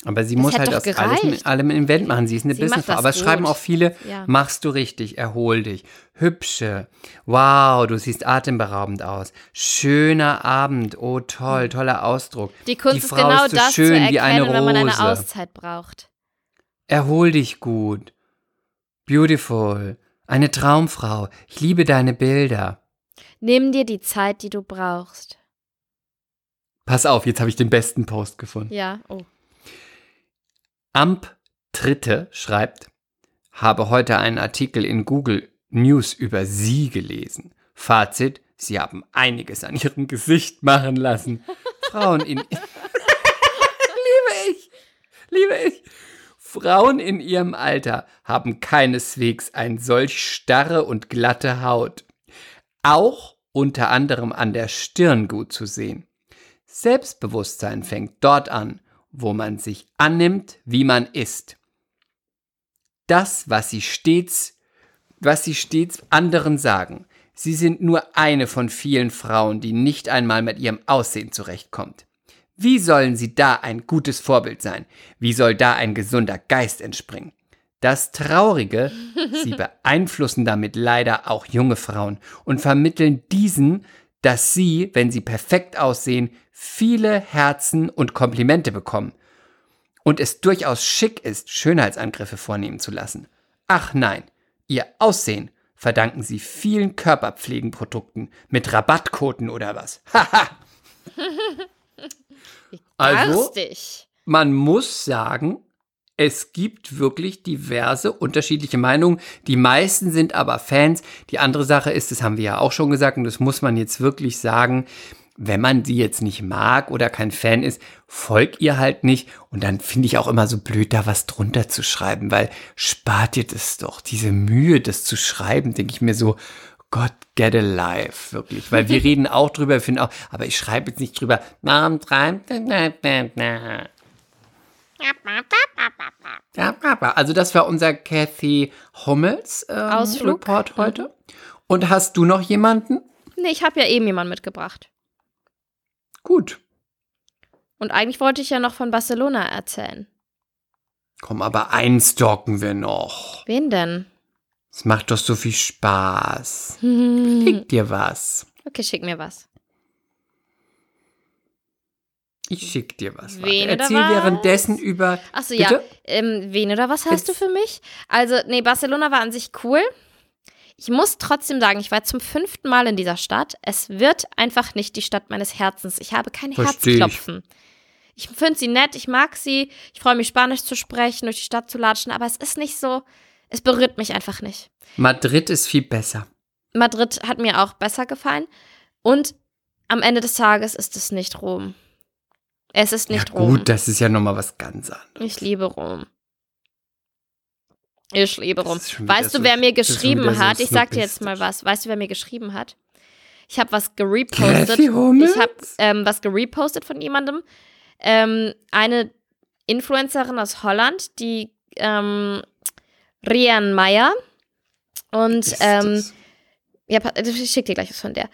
Aber sie Das muss halt aus alles mit allem ein Event machen. Sie ist eine Sie Businessfrau. das Aber es schreiben auch viele, Ja. machst du richtig, erhol dich. Hübsche. Wow, du siehst atemberaubend aus. Schöner Abend. Oh, toll, toller Ausdruck. Die Kunst Die ist genau ist so das schön zu wie eine erkennen, wenn man eine Rose. Auszeit braucht. Erhol dich gut. Beautiful. Eine Traumfrau. Ich liebe deine Bilder. Nimm dir die Zeit, die du brauchst. Pass auf, jetzt habe ich den besten Post gefunden. Ja, oh. Amp Dritte schreibt, habe heute einen Artikel in Google News über Sie gelesen. Fazit, Sie haben einiges an Ihrem Gesicht machen lassen. Frauen in... liebe ich, liebe ich. Frauen in ihrem Alter haben keineswegs ein solch starre und glatte Haut. Auch unter anderem an der Stirn gut zu sehen. Selbstbewusstsein fängt dort an, wo man sich annimmt, wie man ist. Das, was sie stets, was sie stets anderen sagen. Sie sind nur eine von vielen Frauen, die nicht einmal mit ihrem Aussehen zurechtkommt. Wie sollen sie da ein gutes Vorbild sein? Wie soll da ein gesunder Geist entspringen? Das Traurige, sie beeinflussen damit leider auch junge Frauen und vermitteln diesen, dass sie, wenn sie perfekt aussehen, viele Herzen und Komplimente bekommen und es durchaus schick ist, Schönheitsangriffe vornehmen zu lassen. Ach nein, ihr Aussehen verdanken sie vielen Körperpflegenprodukten mit Rabattquoten oder was. Haha. also, man muss sagen, es gibt wirklich diverse unterschiedliche Meinungen. Die meisten sind aber Fans. Die andere Sache ist, das haben wir ja auch schon gesagt, und das muss man jetzt wirklich sagen, wenn man sie jetzt nicht mag oder kein Fan ist, folgt ihr halt nicht. Und dann finde ich auch immer so blöd, da was drunter zu schreiben, weil spart ihr das doch, diese Mühe, das zu schreiben, denke ich mir so, Gott, get alive, wirklich. Weil wir reden auch drüber, wir finden auch, aber ich schreibe jetzt nicht drüber, Also das war unser Kathy Hummels ähm, Ausflug. Report heute. Und hast du noch jemanden? Nee, ich habe ja eben jemanden mitgebracht. Gut. Und eigentlich wollte ich ja noch von Barcelona erzählen. Komm, aber einstalken wir noch. Wen denn? Es macht doch so viel Spaß. Hm. Schick dir was. Okay, schick mir was. Ich schick dir was. Wen oder Erzähl was? währenddessen über. Achso, ja. Ähm, wen oder was hast du Jetzt- für mich? Also, nee, Barcelona war an sich cool. Ich muss trotzdem sagen, ich war zum fünften Mal in dieser Stadt. Es wird einfach nicht die Stadt meines Herzens. Ich habe kein Versteh ich. Herzklopfen. Ich finde sie nett, ich mag sie. Ich freue mich, Spanisch zu sprechen, durch die Stadt zu latschen, aber es ist nicht so, es berührt mich einfach nicht. Madrid ist viel besser. Madrid hat mir auch besser gefallen. Und am Ende des Tages ist es nicht Rom. Es ist nicht ja, Rom. gut, das ist ja nochmal was ganz anderes. Ich liebe Rom. Ich liebe Rom. Weißt du, so- wer mir schon wieder geschrieben so hat? Ich sag dir jetzt mal was. Weißt du, wer mir geschrieben hat? Ich habe was gerepostet. Ich habe ähm, was gerepostet von jemandem. Ähm, eine Influencerin aus Holland, die ähm, Rian Meyer. Und ähm, ja, ich schick dir gleich was von der.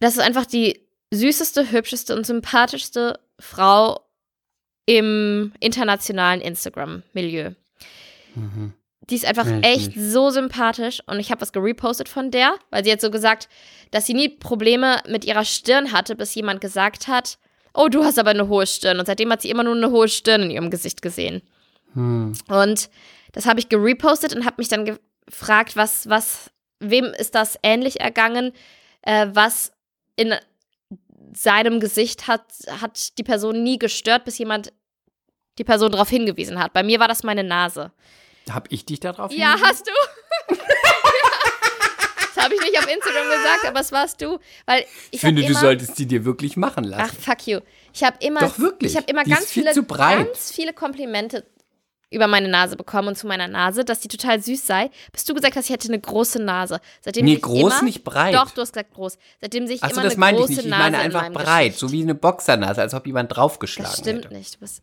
Das ist einfach die süßeste, hübscheste und sympathischste Frau im internationalen Instagram-Milieu. Mhm. Die ist einfach ich echt so sympathisch und ich habe was gerepostet von der, weil sie hat so gesagt, dass sie nie Probleme mit ihrer Stirn hatte, bis jemand gesagt hat, oh, du hast aber eine hohe Stirn. Und seitdem hat sie immer nur eine hohe Stirn in ihrem Gesicht gesehen. Hm. Und das habe ich gerepostet und habe mich dann gefragt, was, was, wem ist das ähnlich ergangen, äh, was in seinem Gesicht hat, hat die Person nie gestört, bis jemand die Person darauf hingewiesen hat. Bei mir war das meine Nase. Hab ich dich da drauf Ja, hingewiesen? hast du? das habe ich nicht auf Instagram gesagt, aber es warst du. Weil ich Ich finde, hab du immer, solltest die dir wirklich machen Ach, lassen. fuck you. Ich habe immer, Doch, wirklich. Ich habe immer Die ganz viel viele, ganz viele Komplimente über meine Nase bekommen und zu meiner Nase, dass die total süß sei, bis du gesagt hast, ich hätte eine große Nase. Seitdem Nee, ich groß, immer, nicht breit. Doch, du hast gesagt groß. Seitdem sehe ich Achso, immer das eine meine ich große nicht. Ich Nase meine in einfach breit, Gesicht. so wie eine Boxernase, als ob jemand draufgeschlagen Das stimmt hätte. nicht. Du, bist,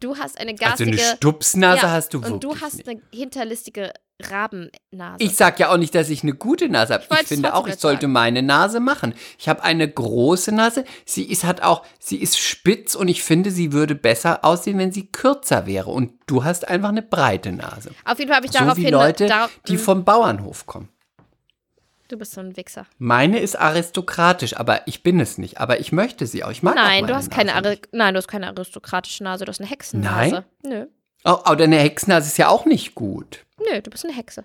du hast eine Also garstige... eine Stupsnase Ja, hast du wirklich Und du hast nicht. eine hinterlistige Rabennase. Ich sag ja auch nicht, dass ich eine gute Nase habe. Ich Ich, finde auch, ich sollte sagen. meine Nase machen. Ich habe eine große Nase. Sie ist hat auch, sie ist spitz und ich finde, sie würde besser aussehen, wenn sie kürzer wäre. Und du hast einfach eine breite Nase. Auf jeden Fall habe ich So darauf wie hin... Leute, die Mm, vom Bauernhof kommen. Du bist so ein Wichser. Meine ist aristokratisch, aber ich bin es nicht. Aber ich möchte sie auch. Ich mag auch Nein, meine du hast keine Nase Ari Nein, du hast keine aristokratische Nase, du hast eine Hexennase. Nö. Oh, aber eine Hexennase ist ja auch nicht gut. Nö, du bist eine Hexe.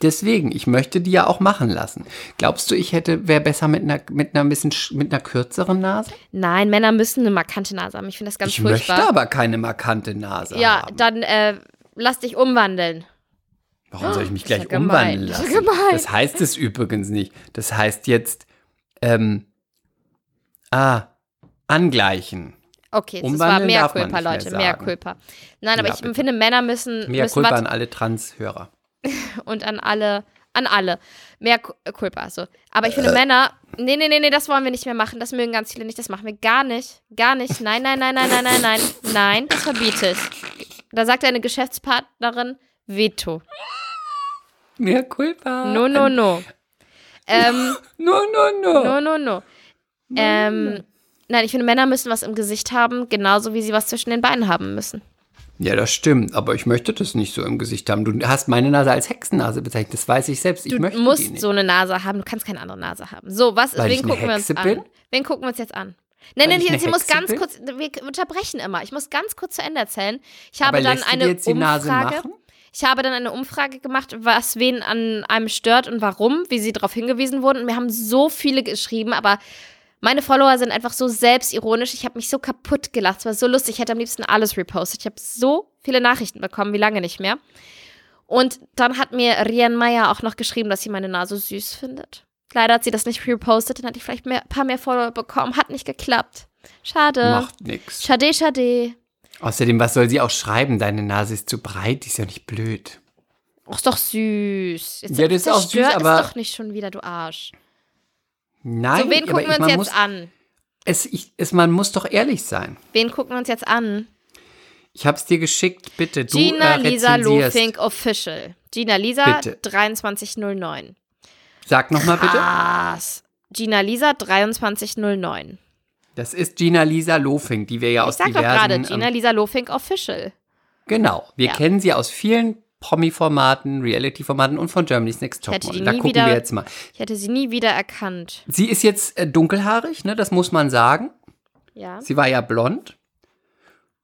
Deswegen, ich möchte die ja auch machen lassen. Glaubst du, ich hätte, wäre besser mit einer, mit einer bisschen, sch- mit einer kürzeren Nase? Nein, Männer müssen eine markante Nase haben. Ich finde das ganz ich furchtbar. möchte aber keine markante Nase ja, haben. dann äh, lass dich umwandeln. Warum soll ich mich Das ist gleich ja umwandeln Das lassen? gemein. Das heißt es übrigens nicht. Das heißt jetzt, ähm, ah, angleichen. Okay, das war mehr Culpa, mehr Leute, mehr. Culpa. Nein, aber Ja, ich bitte. finde, Männer müssen, Mehr müssen Kulpa was an alle Trans-Hörer. und an alle, an alle. Mehr Ku- äh, Culpa, so. Aber ich finde Männer, nee, nee, nee, nee, das wollen wir nicht mehr machen. Das mögen ganz viele nicht. Das machen wir gar nicht. Gar nicht. Nein, nein, nein, nein, nein, nein, nein. Nein, das verbiete ich. Da sagt eine Geschäftspartnerin, Veto. Mehr Kulpa. No, no, no. Ähm, No, no, no. no, no, no. Ähm, nein, ich finde, Männer müssen was im Gesicht haben, genauso wie sie was zwischen den Beinen haben müssen. Ja, das stimmt, aber ich möchte das nicht so im Gesicht haben. Du hast meine Nase als Hexennase bezeichnet, das weiß ich selbst. Ich Du möchte die musst nicht. so eine Nase haben, du kannst keine andere Nase haben. So, was, Weil ich wen gucken wir uns Hexe an? bin? Wen gucken wir uns jetzt an? Nein, nein, ich sie muss Hexe ganz bin? kurz, wir unterbrechen immer. Ich muss ganz kurz zu Ende erzählen. Ich habe aber dann eine die Umfrage. Ich habe dann eine Umfrage gemacht, was wen an einem stört und warum, wie sie darauf hingewiesen wurden. Und mir haben so viele geschrieben, aber meine Follower sind einfach so selbstironisch. Ich habe mich so kaputt gelacht. Es war so lustig. Ich hätte am liebsten alles repostet. Ich habe so viele Nachrichten bekommen, wie lange nicht mehr. Und dann hat mir Rian Meyer auch noch geschrieben, dass sie meine Nase süß findet. Leider hat sie das nicht repostet, dann hatte ich vielleicht ein paar mehr Follower bekommen. Hat nicht geklappt. Schade. Macht nix. Schade, schade. Außerdem, was soll sie auch schreiben? Deine Nase ist zu breit, die ist ja nicht blöd. Och, ist doch süß. Jetzt Ja, das ist auch süß, aber- es doch nicht schon wieder, du Arsch. Nein, So, wen gucken ich, wir uns jetzt muss, an? Es, ich, es, man muss doch ehrlich sein. Wen gucken wir uns jetzt an? Ich hab's dir geschickt, bitte. Du Gina äh, Lisa. Lofink Official. Gina Lisa Bitte. 2309. Sag nochmal bitte. Gina Lisa 2309. Das ist Gina Lisa Lofing, die wir ja Ich aus sag doch diversen... gerade, Gina ähm, Lisa Lofink Official. genau, wir Ja. kennen sie aus vielen Promi-Formaten, Reality-Formaten und von Germany's Next Topmodel. die Da gucken wieder- wir jetzt mal. Ich hätte sie nie wieder erkannt. Sie ist jetzt äh, dunkelhaarig, ne? Das muss man sagen. Ja. Sie war ja blond.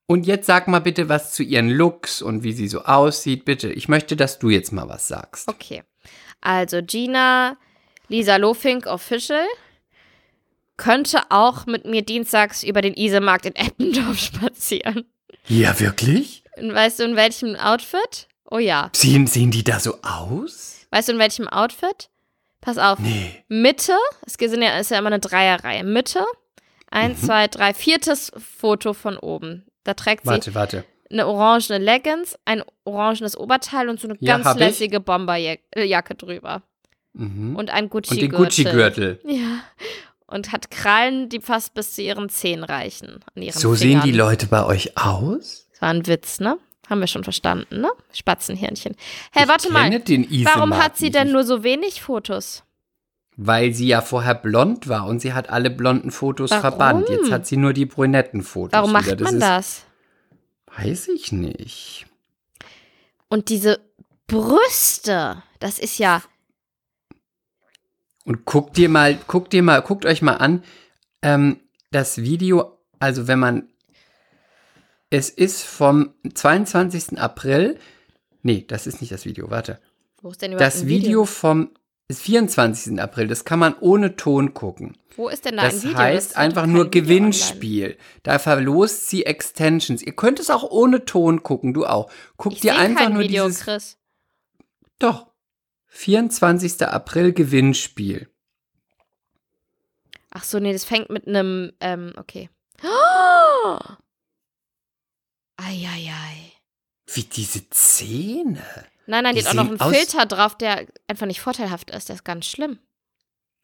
Und jetzt sag mal bitte was zu ihren Looks und wie sie so aussieht. Bitte, ich möchte, dass du jetzt mal was sagst. Okay. Also Gina, Lisa Lofink Official könnte auch mit mir dienstags über den Isemarkt in Eppendorf spazieren. Ja, wirklich? Und weißt du in welchem Outfit? Oh ja. Sehen, sehen die da so aus? Weißt du in welchem Outfit? Pass auf. Nee. Mitte, es sind ja, ist ja immer eine Dreierreihe. Mitte, eins, Mhm. zwei, drei, viertes Foto von oben. Da trägt sie Warte, warte. eine orangene Leggings, ein orangenes Oberteil und so eine Ja, ganz hab ich. lässige Bomberjacke drüber. Mhm. Und ein Und den Gucci-Gürtel. Gucci-Gürtel. Ja. Und hat Krallen, die fast bis zu ihren Zehen reichen. So Fingern. sehen die Leute bei euch aus? Das war ein Witz, ne? Haben wir schon verstanden, ne? Spatzenhirnchen. Hey, Ich warte mal. Warum hat sie denn nur so wenig Fotos? Weil sie ja vorher blond war und sie hat alle blonden Fotos Warum? verbannt. Jetzt hat sie nur die brünetten Fotos. Warum wieder. macht man ist, das? Weiß ich nicht. Und diese Brüste, das ist ja. Und guckt dir mal, guckt dir mal, guckt euch mal an, ähm, das Video, also wenn man, es ist vom 22. April, nee, das ist nicht das Video, warte. Wo ist denn überhaupt Das ein Video vom 24. April, das kann man ohne Ton gucken. Wo ist denn da ein Das Video? heißt ist einfach doch nur Video Gewinnspiel. Da verlost sie Extensions. Ihr könnt es auch ohne Ton gucken, du auch. Guck online. Ich dir einfach kein nur Video, dieses. Chris. Doch. 24. April Gewinnspiel. Ach so, nee, das fängt mit einem, ähm, okay. Oh! Eieiei. Wie diese Zähne. Nein, nein, die, Die hat auch noch einen aus- Filter drauf, der einfach nicht vorteilhaft ist. Der ist ganz schlimm.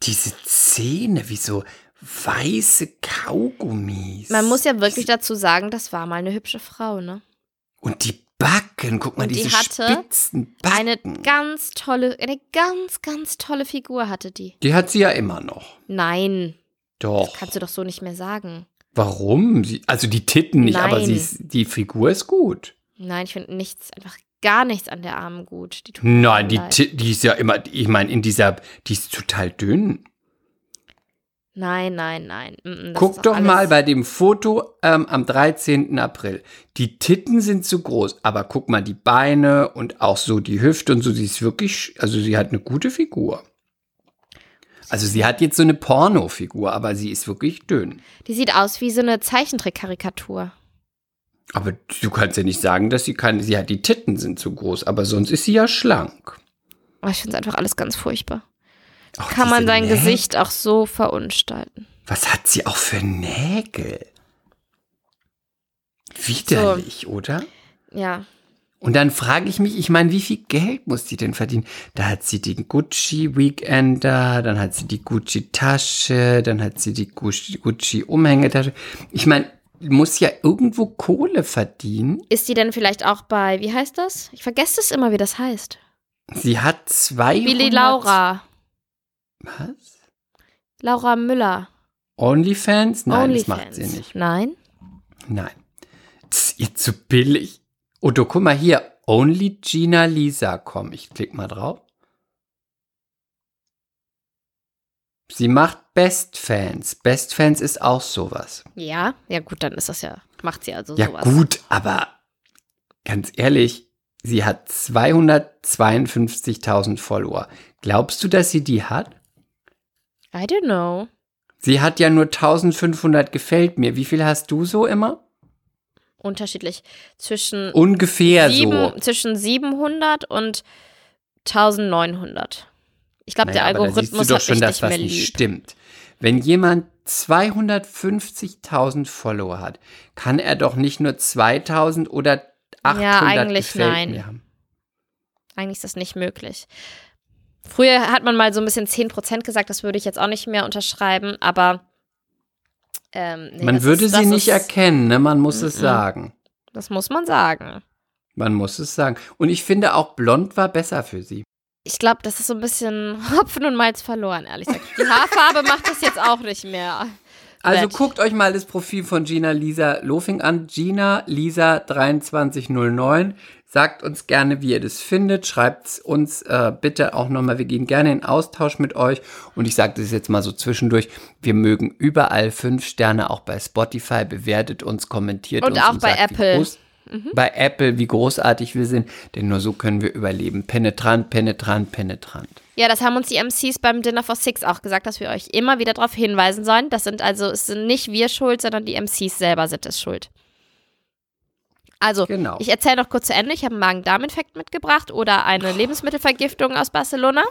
Diese Zähne, wie so weiße Kaugummis. Man muss ja wirklich dazu sagen, das war mal eine hübsche Frau, ne? Und die Backen, guck mal, Und die diese hatte spitzen Backen. Eine ganz tolle, eine ganz, ganz tolle Figur hatte die. die hat sie ja immer noch. Nein, Doch. kannst du doch so nicht mehr sagen. Warum? Sie, also die Titten nicht, aber Nein. sie ist, die Figur ist gut. Nein, ich finde nichts, einfach gar nichts an der Armen gut. Die Nein, die, die ist ja immer, ich meine, in dieser, die ist total dünn. Nein, nein, nein. Mm, mm, das Guck doch alles- mal bei dem Foto ähm, am 13. April. Die Titten sind zu groß, aber guck mal die Beine und auch so die Hüfte und so. Sie ist wirklich, also sie hat eine gute Figur. Also sie hat jetzt so eine Porno-Figur, aber sie ist wirklich dünn. Die sieht aus wie so eine Zeichentrick-Karikatur. Aber du kannst ja nicht sagen, dass sie keine, sie hat die Titten sind zu groß, aber sonst ist sie ja schlank. Aber ich finde es einfach alles ganz furchtbar. Auch Kann man sein Nägel. Gesicht auch so verunstalten. Was hat sie auch für Nägel? Widerlich, oder? Ja. Und dann frage ich mich, ich meine, wie viel Geld muss die denn verdienen? Da hat sie den Gucci Weekender, dann hat sie die Gucci Tasche, dann hat sie die Gucci, Umhängetasche. Ich meine, muss ja irgendwo Kohle verdienen. Ist die denn vielleicht auch bei, wie heißt das? Ich vergesse es immer, wie das heißt. Sie hat 200... Billy Laura. Was? Laura Müller. Onlyfans? Nein, das Onlyfans. macht sie nicht. Nein? Nein. Das ist ihr zu billig. Oh, du, guck mal hier. Only Gina Lisa. Komm, ich klick mal drauf. Sie macht Best Fans. Best Fans ist auch sowas. Ja, ja gut, dann ist das ja, macht sie also Ja, sowas. gut, aber ganz ehrlich, sie hat 252.000 Follower. Glaubst du, dass sie die hat? I don't know. Sie hat ja nur 1500 gefällt mir. Wie viel hast du so immer? Unterschiedlich. Zwischen, Ungefähr sieben, so. zwischen 700 und 1900. Ich glaube, der Naja, siehst Algorithmus du doch hat schon, mich dass nicht was mehr nicht lieb. stimmt. Wenn jemand 250.000 Follower hat, kann er doch nicht nur 2000 oder 800 eigentlich gefällt nein. mir haben. Eigentlich ist das nicht möglich. Früher hat man mal so ein bisschen 10% gesagt, das würde ich jetzt auch nicht mehr unterschreiben, aber ähm, nee, Man das würde ist, sie nicht ist, erkennen, ne? man muss es Mhm. sagen. Das muss man sagen. Man muss es sagen. Und ich finde auch blond war besser für sie. Ich glaube, das ist so ein bisschen Hopfen und Malz verloren, ehrlich gesagt. Die Haarfarbe macht das jetzt auch nicht mehr. Also Bett. guckt euch mal das Profil von Gina Lisa Lofing an. Gina Lisa 2309. Sagt uns gerne, wie ihr das findet. Schreibt uns äh, bitte auch nochmal. Wir gehen gerne in Austausch mit euch. Und ich sage das jetzt mal so zwischendurch. Wir mögen überall fünf Sterne, auch bei Spotify. Bewertet uns, kommentiert Und uns. auch bei sagt, Apple. groß- Bei Apple, wie großartig wir sind. Denn nur so können wir überleben. Penetrant, penetrant, penetrant. Ja, das haben uns die MCs beim Dinner for Six auch gesagt, dass wir euch immer wieder darauf hinweisen sollen. Das sind also, es sind nicht wir schuld, sondern die MCs selber sind es schuld. Also, Genau. ich erzähle noch kurz zu Ende. Ich habe einen Magen-Darm-Infekt mitgebracht oder eine Lebensmittelvergiftung aus Barcelona.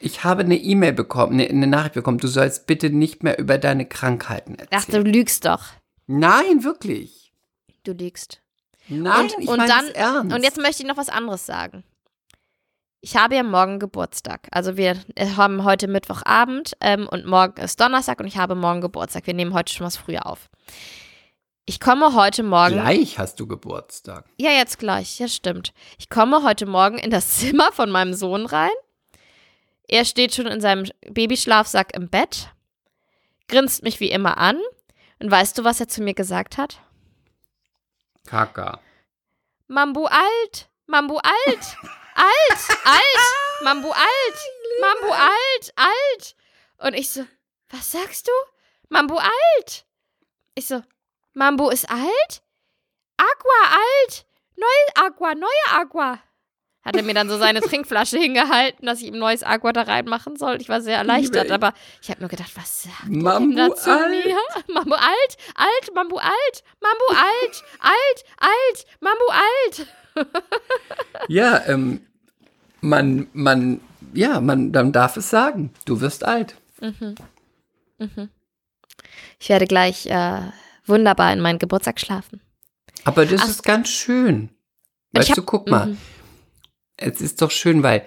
Ich habe eine E-Mail bekommen, eine, eine Nachricht bekommen. Du sollst bitte nicht mehr über deine Krankheiten Ach, du erzählen. lügst doch. Nein, wirklich. Du lügst. Nein, und, ich und dann, es ernst. und jetzt möchte ich noch was anderes sagen. Ich habe ja morgen Geburtstag. Also wir haben heute Mittwochabend ähm, und morgen ist Donnerstag und ich habe morgen Geburtstag. Wir nehmen heute schon was früher auf. Ich komme heute Morgen. Gleich hast du Geburtstag. Ja, jetzt gleich. Ja, stimmt. Ich komme heute Morgen in das Zimmer von meinem Sohn rein. Er steht schon in seinem Babyschlafsack im Bett, grinst mich wie immer an. Und weißt du, was er zu mir gesagt hat? Kaka. Mambu alt, Mambu alt, alt, alt, Mambu alt, Mambu alt, alt. Und ich so, was sagst du? Mambu alt. Ich so, Mambu ist alt? Aqua alt, neue Aqua, neue Aqua. Hat er mir dann so seine Trinkflasche hingehalten, dass ich ihm neues Aqua da reinmachen soll. Ich war sehr erleichtert, aber ich habe nur gedacht, was sagt er denn dazu alt. mir? Mambu alt, alt, Mambu alt, Mambu alt, alt, alt, Mambu alt. Ja, ähm, man, man, ja, man, dann darf es sagen. Du wirst alt. Ich werde gleich äh, wunderbar in meinen Geburtstag schlafen. Aber das Ach. ist ganz schön. Weißt hab- du, guck mal. Mhm. Es ist doch schön, weil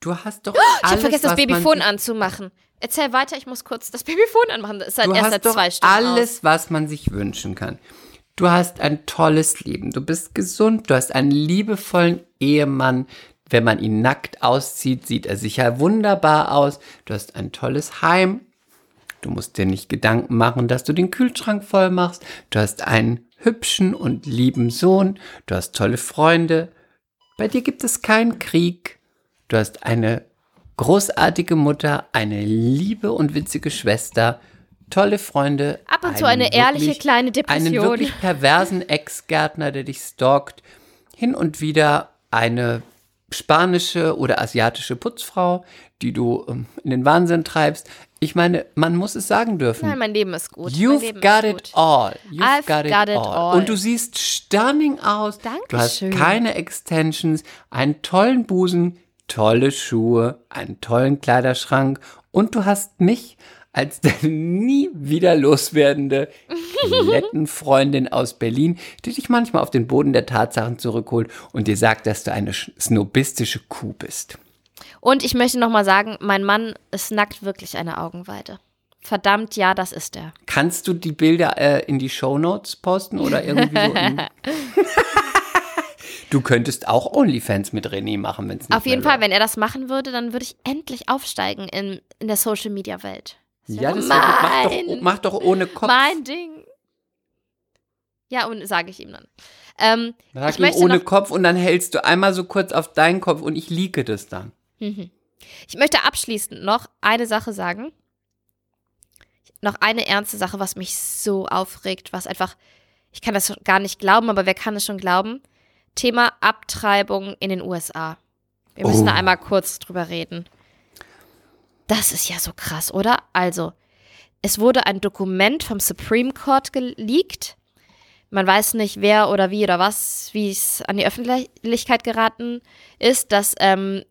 du hast doch Ich alles, habe vergessen, das sich- anzumachen. Erzähl weiter, ich muss kurz das Babyphon anmachen. Das ist halt Du erst hast seit doch zwei Stunden alles, aus. was man sich wünschen kann. Du hast ein tolles Leben. Du bist gesund. Du hast einen liebevollen Ehemann. Wenn man ihn nackt auszieht, sieht er sicher wunderbar aus. Du hast ein tolles Heim. Du musst dir nicht Gedanken machen, dass du den Kühlschrank voll machst. Du hast einen hübschen und lieben Sohn. Du hast tolle Freunde. Bei dir gibt es keinen Krieg. Du hast eine großartige Mutter, eine liebe und witzige Schwester, tolle Freunde. Ab und zu einen eine ehrliche wirklich- kleine Einen Depression. wirklich perversen Ex-Gärtner, der dich stalkt. Hin und wieder eine spanische oder asiatische Putzfrau, die du ähm, in den Wahnsinn treibst. Ich meine, man muss es sagen dürfen. Nein, mein Leben ist gut. You've got it gut. all. You've I've got, it, got it all. all. Und du siehst stunning aus. Du hast Dankeschön. keine Extensions, einen tollen Busen, tolle Schuhe, einen tollen Kleiderschrank und du hast mich als deine nie wieder loswerdende Freundin aus Berlin, die dich manchmal auf den Boden der Tatsachen zurückholt und dir sagt, dass du eine sch- snobistische Kuh bist. Und ich möchte nochmal sagen, mein Mann ist nackt wirklich eine Augenweide. Verdammt, ja, das ist er. Kannst du die Bilder äh, in die Shownotes posten oder irgendwie so? Du könntest auch OnlyFans mit René machen, wenn es nicht Auf jeden Fall, wenn er das machen würde, dann würde ich endlich aufsteigen in, in der Social-Media-Welt. Läuft. Ja, das gut. mach, doch, mach doch ohne Kopf. mein Ding. Ja, und sage ich ihm dann. Ähm, Sag ich ohne Kopf und dann hältst du einmal so kurz auf deinen Kopf und ich liege das dann. Ich möchte abschließend noch eine Sache sagen. Noch eine ernste Sache, was mich so aufregt, was einfach, ich kann das gar nicht glauben, aber wer kann es schon glauben? Thema Abtreibung in den USA. Wir müssen Oh. da einmal kurz drüber reden. Das ist ja so krass, oder? Also, es wurde ein Dokument vom Supreme Court geleakt. Man weiß nicht, wer oder wie oder was, wie es an die Öffentlichkeit geraten ist, dass ähm,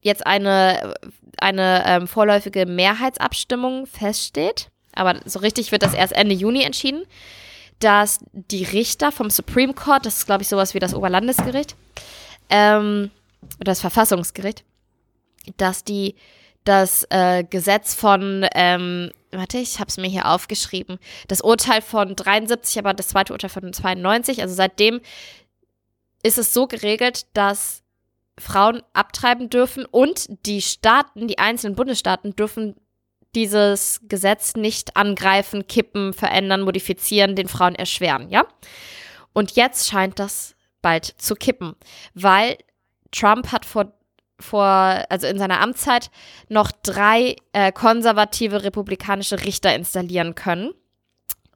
jetzt eine, eine ähm, vorläufige Mehrheitsabstimmung feststeht. Aber so richtig wird das erst Ende Juni entschieden, dass die Richter vom Supreme Court, das ist glaube ich sowas wie das Oberlandesgericht, ähm, oder das Verfassungsgericht, dass die das äh, Gesetz von, ähm, warte, ich habe es mir hier aufgeschrieben, das Urteil von 73, aber das zweite Urteil von 92, also seitdem ist es so geregelt, dass Frauen abtreiben dürfen und die Staaten, die einzelnen Bundesstaaten dürfen dieses Gesetz nicht angreifen, kippen, verändern, modifizieren, den Frauen erschweren, ja? Und jetzt scheint das bald zu kippen, weil Trump hat vor vor, also in seiner Amtszeit, noch drei äh, konservative republikanische Richter installieren können.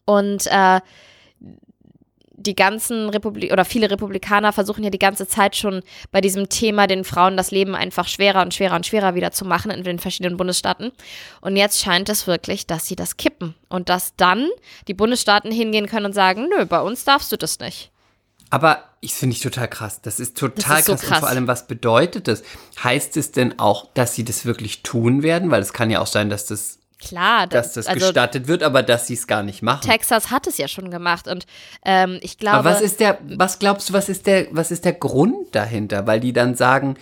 Und äh, die ganzen Republik oder viele Republikaner versuchen ja die ganze Zeit schon bei diesem Thema den Frauen das Leben einfach schwerer und schwerer und schwerer wieder zu machen in den verschiedenen Bundesstaaten. Und jetzt scheint es wirklich, dass sie das kippen und dass dann die Bundesstaaten hingehen können und sagen, nö, bei uns darfst du das nicht. Aber ich finde ich total krass. Das ist total Das ist so krass. Und krass. vor allem, was bedeutet das? Heißt es denn auch, dass sie das wirklich tun werden? Weil es kann ja auch sein, dass das, Klar, dass das also gestattet wird, aber dass sie es gar nicht machen. Texas hat es ja schon gemacht und ähm, ich glaube. Aber was ist der, was glaubst du, was ist der, was ist der Grund dahinter? Weil die dann sagen,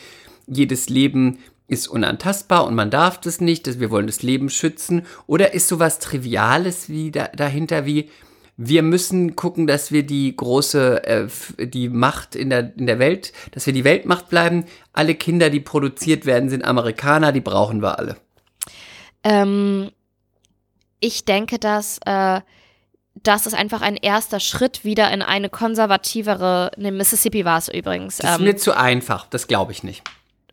jedes Leben ist unantastbar und man darf das nicht, dass wir wollen das Leben schützen. Oder ist sowas Triviales wie da, dahinter wie, wir müssen gucken, dass wir die große, äh, die Macht in der, in der Welt, dass wir die Weltmacht bleiben. Alle Kinder, die produziert werden, sind Amerikaner, die brauchen wir alle. Ähm, ich denke, dass äh, das ist einfach ein erster Schritt wieder in eine konservativere, ne, Mississippi war es übrigens. Das ist ähm, mir zu einfach, das glaube ich nicht.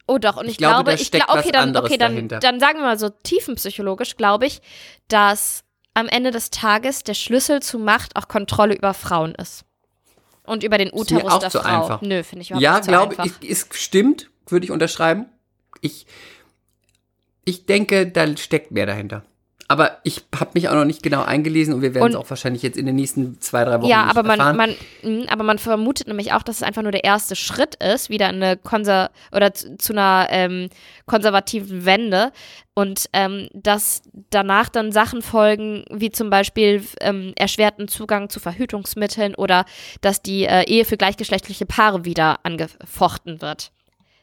oh doch, und ich, ich glaube, glaube, ich glaube, okay, dann, okay, dann, dann sagen wir mal so tiefenpsychologisch, glaube ich, dass am Ende des Tages der Schlüssel zu Macht auch Kontrolle über Frauen ist. Und über den Uterus auch der zu Frau. einfach. Nö, finde ich überhaupt Ja, nicht so glaube einfach. ich, ist stimmt, würde ich unterschreiben. Ich, ich denke, da steckt mehr dahinter. Aber ich habe mich auch noch nicht genau eingelesen und wir werden es auch wahrscheinlich jetzt in den nächsten zwei, drei Wochen Ja, aber man, erfahren. man, mh, aber man vermutet nämlich auch, dass es einfach nur der erste Schritt ist, wieder in eine Konser oder zu, zu einer ähm, konservativen Wende und ähm, dass danach dann Sachen folgen, wie zum Beispiel ähm, erschwerten Zugang zu Verhütungsmitteln oder dass die äh, Ehe für gleichgeschlechtliche Paare wieder angefochten wird.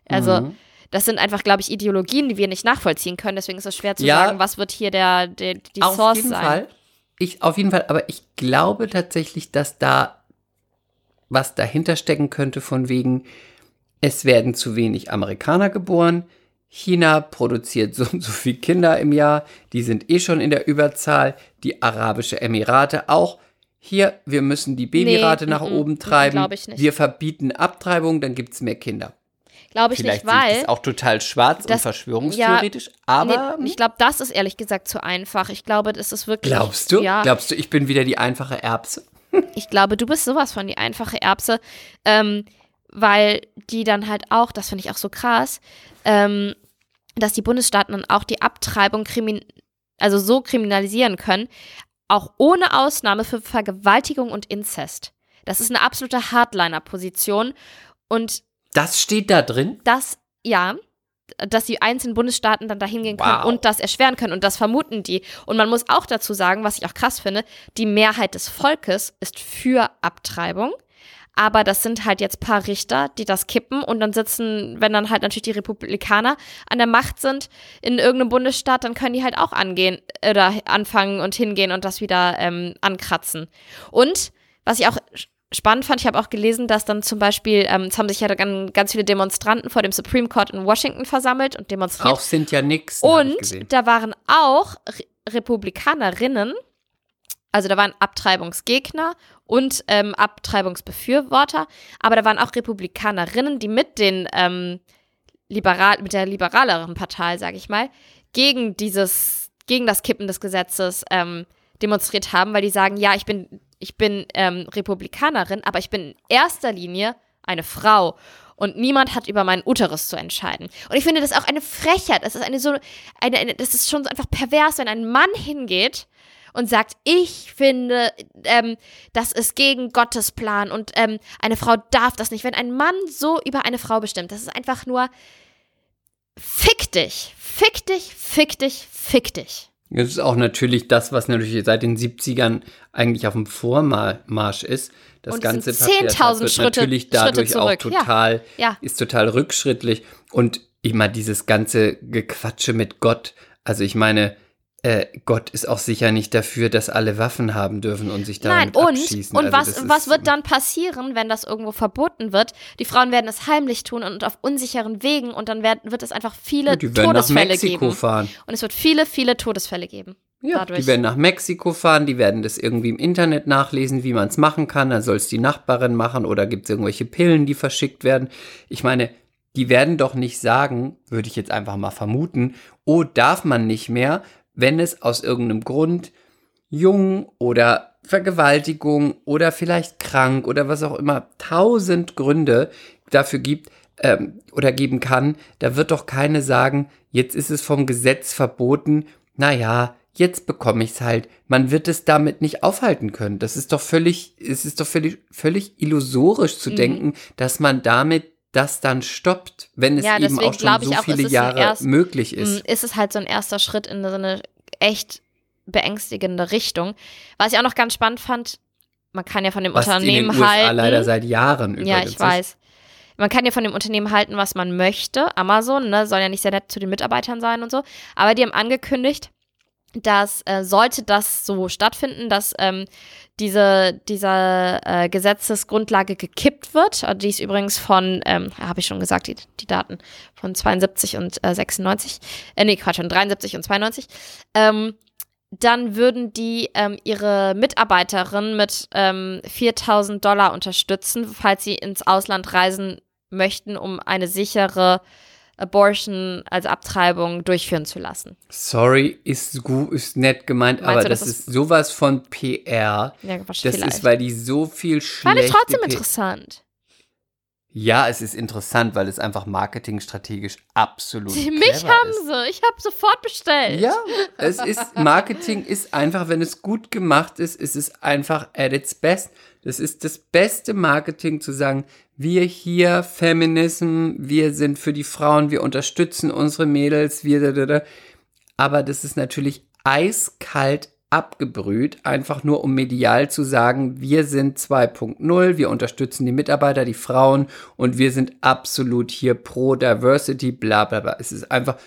Also Mhm. Das sind einfach, glaube ich, Ideologien, die wir nicht nachvollziehen können. Deswegen ist es schwer zu Ja. sagen, was wird hier der, der die auf Source jeden sein. Fall. Ich, auf jeden Fall, aber ich glaube tatsächlich, dass da was dahinter stecken könnte von wegen, es werden zu wenig Amerikaner geboren, China produziert so und so viele Kinder im Jahr, die sind eh schon in der Überzahl, die Arabische Emirate auch. Hier, wir müssen die Babyrate Nee, nach mm, mm, oben treiben. glaub ich nicht. Wir verbieten Abtreibung, dann gibt es mehr Kinder. Glaube ich Vielleicht nicht, weil das auch total schwarz und das- verschwörungstheoretisch, aber Nee, ich glaube, das ist ehrlich gesagt zu einfach. Ich glaube, das ist wirklich. glaubst du? Ja, Glaubst du, ich bin wieder die einfache Erbse? ich glaube, du bist sowas von die einfache Erbse, ähm, weil die dann halt auch, das finde ich auch so krass, ähm, dass die Bundesstaaten dann auch die Abtreibung krimin also so kriminalisieren können, auch ohne Ausnahme für Vergewaltigung und Inzest. Das ist eine absolute Hardliner-Position und Das steht da drin? das, ja, dass die einzelnen Bundesstaaten dann dahin gehen können Wow. und das erschweren können. Und das vermuten die. Und man muss auch dazu sagen, was ich auch krass finde, die Mehrheit des Volkes ist für Abtreibung. Aber das sind halt jetzt paar Richter, die das kippen und dann sitzen, wenn dann halt natürlich die Republikaner an der Macht sind in irgendeinem Bundesstaat, dann können die halt auch angehen oder anfangen und hingehen und das wieder ähm, ankratzen. Und was ich auch spannend fand, ich habe auch gelesen, dass dann zum Beispiel, ähm, es haben sich ja dann ganz viele Demonstranten vor dem Supreme Court in Washington versammelt und demonstriert. Auch sind ja nix. Und da waren auch Re Republikanerinnen, also da waren Abtreibungsgegner und ähm, Abtreibungsbefürworter, aber da waren auch Republikanerinnen, die mit den ähm, liberal, mit der liberaleren Partei, sage ich mal, gegen dieses, gegen das Kippen des Gesetzes ähm, demonstriert haben, weil die sagen, ja, ich bin, ich bin ähm, Republikanerin, aber ich bin in erster Linie eine Frau. Und niemand hat über meinen Uterus zu entscheiden. Und ich finde das auch eine Frechheit. Das ist eine so, eine, eine das ist schon so einfach pervers, wenn ein Mann hingeht und sagt, ich finde, ähm, das ist gegen Gottes Plan und ähm, eine Frau darf das nicht. Wenn ein Mann so über eine Frau bestimmt, das ist einfach nur fick dich, fick dich, fick dich, fick dich. Das ist auch natürlich das, was natürlich seit den 70ern eigentlich auf dem Vormarsch ist. Das Und ganze sind Patriarchat 10.000 wird Schritte- natürlich dadurch Schritte auch zurück. Ja. total, Ja. ist total rückschrittlich. Und immer dieses ganze Gequatsche mit Gott. Also ich meine, äh, Gott ist auch sicher nicht dafür, dass alle Waffen haben dürfen und sich Nein, damit und, abschießen. und Also was, was wird dann passieren, wenn das irgendwo verboten wird? Die Frauen werden es heimlich tun und auf unsicheren Wegen und dann werd, wird es einfach viele Die werden nach Todesfälle Mexiko geben. fahren. Und es wird viele, viele Todesfälle geben. Ja, dadurch. die werden nach Mexiko fahren, die werden das irgendwie im Internet nachlesen, wie man es machen kann. Dann soll es die Nachbarin machen oder gibt es irgendwelche Pillen, die verschickt werden. Ich meine, die werden doch nicht sagen, würde ich jetzt einfach mal vermuten, oh, darf man nicht mehr, wenn es aus irgendeinem Grund jung oder Vergewaltigung oder vielleicht krank oder was auch immer, tausend Gründe dafür gibt ähm, oder geben kann, da wird doch keine sagen, jetzt ist es vom Gesetz verboten, naja, jetzt bekomme ich es halt. Man wird es damit nicht aufhalten können. Das ist doch völlig, es ist doch völlig, völlig illusorisch Mhm. zu denken, dass man damit das dann stoppt, wenn es Ja, eben auch schon so auch, viele ist Jahre erst- möglich Mm, ist. ist es halt so ein erster Schritt in so eine echt beängstigende Richtung. Was ich auch noch ganz spannend fand, man kann ja von dem Was in Unternehmen den USA halten. leider seit Jahren übrigens ja, ich ist. weiß. Man kann ja von dem Unternehmen halten, was man möchte. Amazon, ne, soll ja nicht sehr nett zu den Mitarbeitern sein und so. Aber die haben angekündigt, dass äh, sollte das so stattfinden, dass ähm, diese, diese äh, Gesetzesgrundlage gekippt wird. Also die ist übrigens von, ähm, habe ich schon gesagt, die, die Daten von 72 und äh, 96. Äh, nee, Quatsch, von 73 und 92. Ähm, dann würden die ähm, ihre Mitarbeiterin mit ähm, 4000 Dollar unterstützen, falls sie ins Ausland reisen möchten, um eine sichere Abortion, also Abtreibung, durchführen zu lassen. Sorry, ist gut, ist nett gemeint, Meinst aber du, das, das ist sowas von PR. Ja, Das vielleicht. ist, weil die so viel schlechte Fand ich trotzdem P- interessant. Ja, es ist interessant, weil es einfach marketingstrategisch absolut Mich clever haben ist. sie. Ich habe sofort bestellt. Ja, es ist Marketing ist einfach, wenn es gut gemacht ist, ist es einfach at its best. Das ist das beste Marketing zu sagen, wir hier Feminism, wir sind für die Frauen, wir unterstützen unsere Mädels, wir da, da, da. aber das ist natürlich eiskalt abgebrüht, einfach nur um medial zu sagen, wir sind 2.0, wir unterstützen die Mitarbeiter, die Frauen und wir sind absolut hier pro Diversity, bla bla bla. Es ist einfach,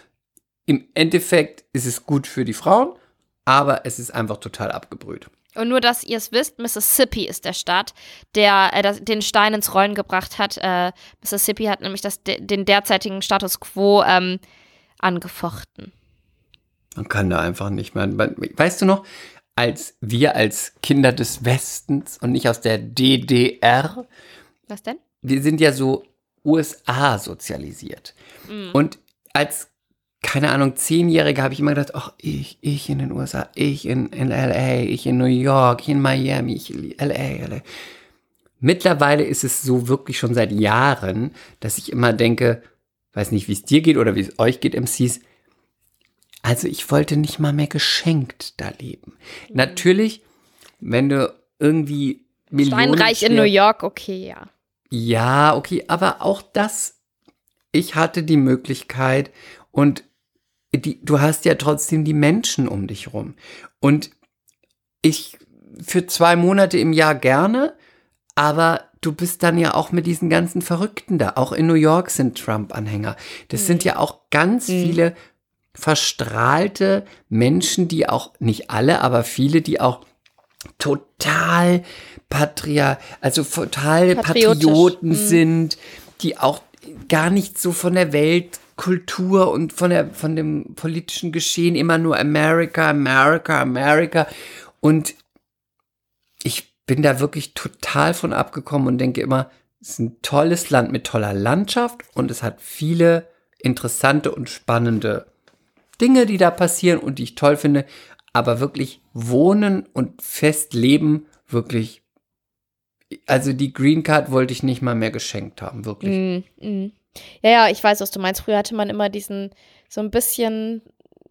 im Endeffekt ist es gut für die Frauen, aber es ist einfach total abgebrüht. Und nur, dass ihr es wisst, Mississippi ist der Staat, der äh, das, den Stein ins Rollen gebracht hat. Äh, Mississippi hat nämlich das, de, den derzeitigen Status quo ähm, angefochten. Man kann da einfach nicht mehr. Weißt du noch, als wir als Kinder des Westens und nicht aus der DDR, Was denn? wir sind ja so USA sozialisiert. Und als, keine Ahnung, Zehnjährige habe ich immer gedacht, ach, ich, ich in den USA, ich in, in LA, ich in New York, ich in Miami, ich in LA, LA. Mittlerweile ist es so wirklich schon seit Jahren, dass ich immer denke, weiß nicht, wie es dir geht oder wie es euch geht, MCs, also ich wollte nicht mal mehr geschenkt da leben. Natürlich, wenn du irgendwie Millionen Steinreich in New York, okay, ja. ja, okay, aber auch das, ich hatte die Möglichkeit und die, du hast ja trotzdem die Menschen um dich rum. Und ich für zwei Monate im Jahr gerne, aber du bist dann ja auch mit diesen ganzen Verrückten da. Auch in New York sind Trump-Anhänger. Das sind ja auch ganz viele verstrahlte Menschen, die auch, nicht alle, aber viele, die auch total patria, also total Patrioten mhm. sind, die auch gar nicht so von der Weltkultur und von der von dem politischen Geschehen immer nur America, America, America und ich bin da wirklich total von abgekommen und denke immer, es ist ein tolles Land mit toller Landschaft und es hat viele interessante und spannende Dinge, die da passieren und die ich toll finde, aber wirklich wohnen und fest leben, wirklich. Also die Green Card wollte ich nicht mal mehr geschenkt haben, wirklich. Mm, mm. Ja, ja, ich weiß, was du meinst. Früher hatte man immer diesen, so ein bisschen,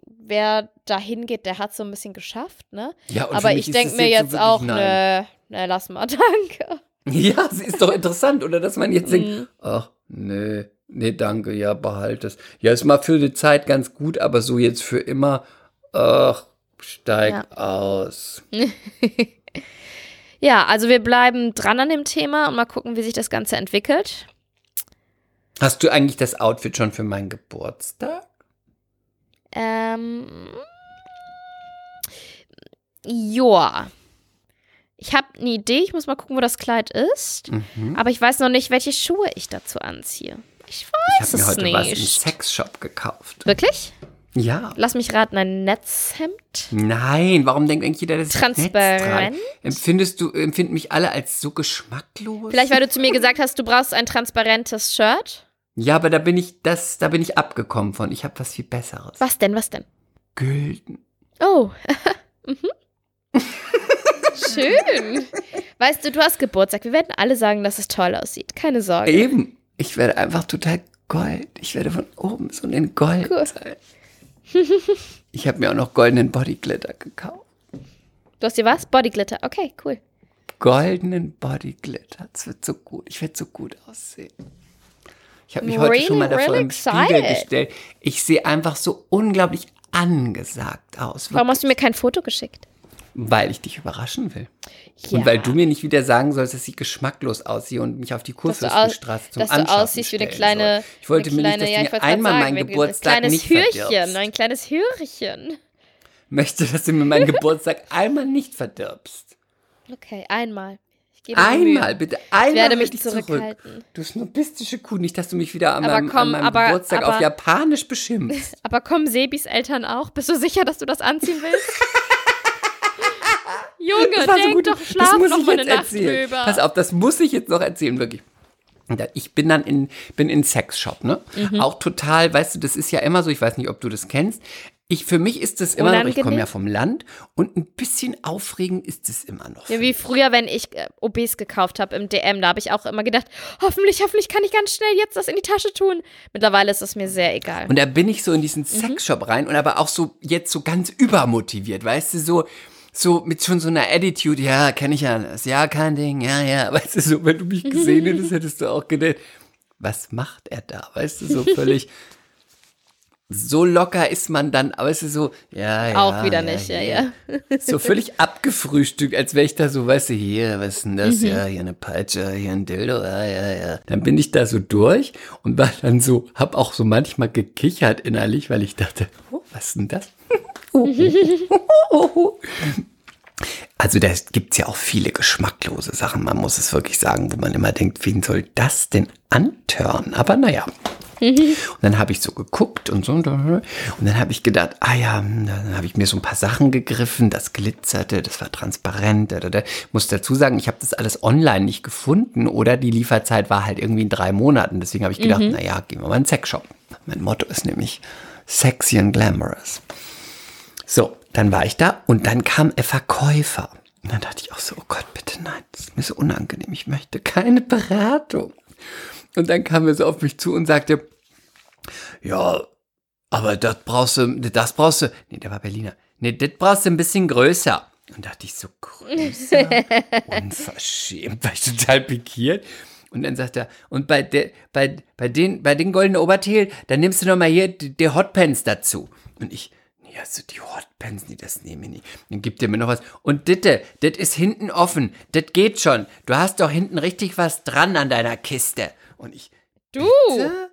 wer dahin geht, der hat so ein bisschen geschafft, ne? Ja, und Aber ich denke es mir so jetzt wirklich auch, ne, ne, lass mal, danke. Ja, es ist doch interessant, oder dass man jetzt denkt, Mhm. ach, nee, nee, danke, ja, behalt es. Ja, ist mal für die Zeit ganz gut, aber so jetzt für immer, ach, steig Ja. aus. Ja, also wir bleiben dran an dem Thema und mal gucken, wie sich das Ganze entwickelt. Hast du eigentlich das Outfit schon für meinen Geburtstag? Ähm, Joa. Ich habe eine Idee, ich muss mal gucken, wo das Kleid ist. Mhm. Aber ich weiß noch nicht, welche Schuhe ich dazu anziehe. Ich Ich weiß habe mir es heute was im nicht. Sexshop gekauft. Wirklich? Ja. Lass mich raten, ein Netzhemd? Nein, warum denkt eigentlich jeder, das ist Transparent? Netz? Empfindest du, empfinden mich alle als so geschmacklos? Vielleicht, weil du zu mir gesagt hast, du brauchst ein transparentes Shirt. Ja, aber da bin ich, das, da bin ich abgekommen von. Ich habe was viel Besseres. Was denn, was denn? Gülden. Oh. mhm. Schön. Weißt du, du hast Geburtstag. Wir werden alle sagen, dass es toll aussieht. Keine Sorge. Eben. Ich werde einfach total Gold. Ich werde von oben so in Gold Cool. sein. Ich habe mir auch noch goldenen Bodyglitter gekauft. Du hast dir was? Bodyglitter. Okay, cool. Goldenen Bodyglitter. Das wird so gut. Ich werde so gut aussehen. Ich habe mich heute schon mal Really, davor really im Spiegel gestellt. Ich sehe einfach so unglaublich angesagt aus. Warum hast du mir kein Foto geschickt? Weil ich dich überraschen will. Ja. Und weil du mir nicht wieder sagen sollst, dass ich geschmacklos aussehe und mich auf die Dass du, Kurfürstenstraße zum dass du Anschaffen aussiehst wie eine kleine. soll. Ich wollte mir kleine, nicht, ja, dass du wollte mir einmal gerade meinen sagen, Geburtstag Ein kleines nicht Hürchen. verdirbst. Ein kleines Hürchen. Möchte, dass du mir meinen Geburtstag einmal nicht verdirbst. Okay, einmal. Ich mir Mühe. Einmal, bitte. Einmal Ich werde mich dich zurück. Du snobistische Kuh, nicht, dass du mich wieder an, Aber meinem, komm, an meinem aber- Geburtstag auf aber- Japanisch beschimpfst. Aber kommen Sebis Eltern auch? Bist du sicher, dass du das anziehen willst? Junge, Das war so denk gut. doch, schlaf noch ich mal jetzt eine Nacht erzählen. drüber. Pass auf, das muss ich jetzt noch erzählen, wirklich. Ich bin dann in, bin in Sexshop, ne? Mhm. Auch total, weißt du, das ist ja immer so, ich weiß nicht, ob du das kennst. Ich, für mich ist das immer noch, ich komme Unangenehm? ja vom Land und ein bisschen aufregend ist es immer noch. Ja, wie früher, wenn ich äh, OBs gekauft habe im DM, da habe ich auch immer gedacht, hoffentlich, hoffentlich kann ich ganz schnell jetzt das in die Tasche tun. Mittlerweile ist es mir sehr egal. Und da bin ich so in diesen Mhm. Sexshop rein und aber auch so jetzt so ganz übermotiviert, weißt du, so so mit schon so einer Attitude, ja, kenne ich alles, ja, kein Ding, ja, ja, weißt du, so, wenn du mich gesehen hättest, hättest du auch gedacht, was macht er da, weißt du, so völlig, so locker ist man dann, aber es ist so, ja, ja. auch wieder nicht, ja, ja. So völlig abgefrühstückt, als wäre ich da so, weißt du, hier, was ist denn das? Mhm. Ja, hier eine Peitsche, hier ein Dildo, ja, ja, ja. Dann bin ich da so durch und war dann so, hab auch so manchmal gekichert innerlich, weil ich dachte, oh, was ist denn das? Also da gibt es ja auch viele geschmacklose Sachen, man muss es wirklich sagen, wo man immer denkt, wen soll das denn antören? Aber naja. Und dann habe ich so geguckt und so. Und dann habe ich gedacht, ah ja, dann habe ich mir so ein paar Sachen gegriffen, das glitzerte, das war transparent. Da, da, da. Muss dazu sagen, ich habe das alles online nicht gefunden oder die Lieferzeit war halt irgendwie in drei Monaten. Deswegen habe ich gedacht, na ja, gehen wir mal in den Sexshop. Mein Motto ist nämlich sexy and glamorous. So, dann war ich da und dann kam ein Verkäufer. Und dann dachte ich auch so, oh Gott, bitte nein, das ist mir so unangenehm, ich möchte keine Beratung. Und dann kam er so auf mich zu und sagte, ja, aber das brauchst du, das brauchst du, nee, der war Berliner, nee, das brauchst du ein bisschen größer. Und dachte ich so, größer? Unverschämt, war ich total pikiert. Und dann sagt er, und bei, der, bei, bei, den, bei den goldenen Oberteil, dann nimmst du noch mal hier die, die Hotpants dazu. Und ich, nee, also die Hotpants, nee, das nehme ich nicht. Dann gibt er mir noch was. Und ditte, das ist hinten offen, das geht schon. Du hast doch hinten richtig was dran an deiner Kiste. Und ich, Du, bitte?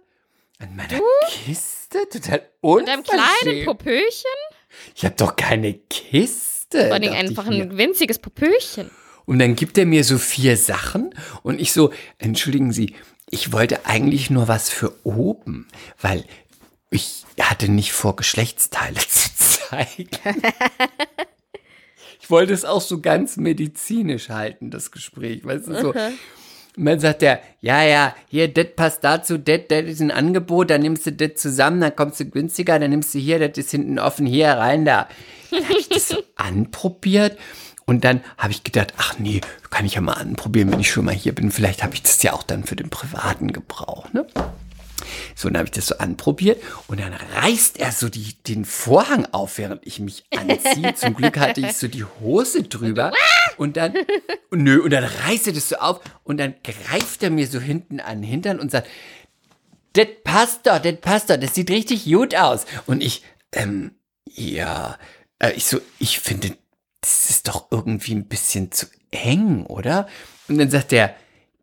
An meiner Kiste? Total mit deinem kleinen unverschämt. Popöchen? Ich habe doch keine Kiste. Vor allem einfach ein winziges Popöchen. Und dann gibt er mir so vier Sachen und ich so, entschuldigen Sie, ich wollte eigentlich nur was für oben, weil ich hatte nicht vor, Geschlechtsteile zu zeigen. ich wollte es auch so ganz medizinisch halten, das Gespräch, weißt du, so. Und dann sagt er, ja, ja, hier, das passt dazu, das, das ist ein Angebot, dann nimmst du das zusammen, dann kommst du günstiger, dann nimmst du hier, das ist hinten offen, hier, rein da. Dann habe ich das so anprobiert und dann habe ich gedacht, ach nee, kann ich ja mal anprobieren, wenn ich schon mal hier bin. Vielleicht habe ich das ja auch dann für den privaten Gebrauch, ne? So, dann habe ich das so anprobiert und dann reißt er so die, den Vorhang auf, während ich mich anziehe. Zum Glück hatte ich so die Hose drüber und dann, nö, und dann reißt er das so auf und dann greift er mir so hinten an den Hintern und sagt, das passt doch, das passt doch, das sieht richtig gut aus. Und ich, ähm, ja, äh, ich so, ich finde, das ist doch irgendwie ein bisschen zu eng, oder? Und dann sagt er,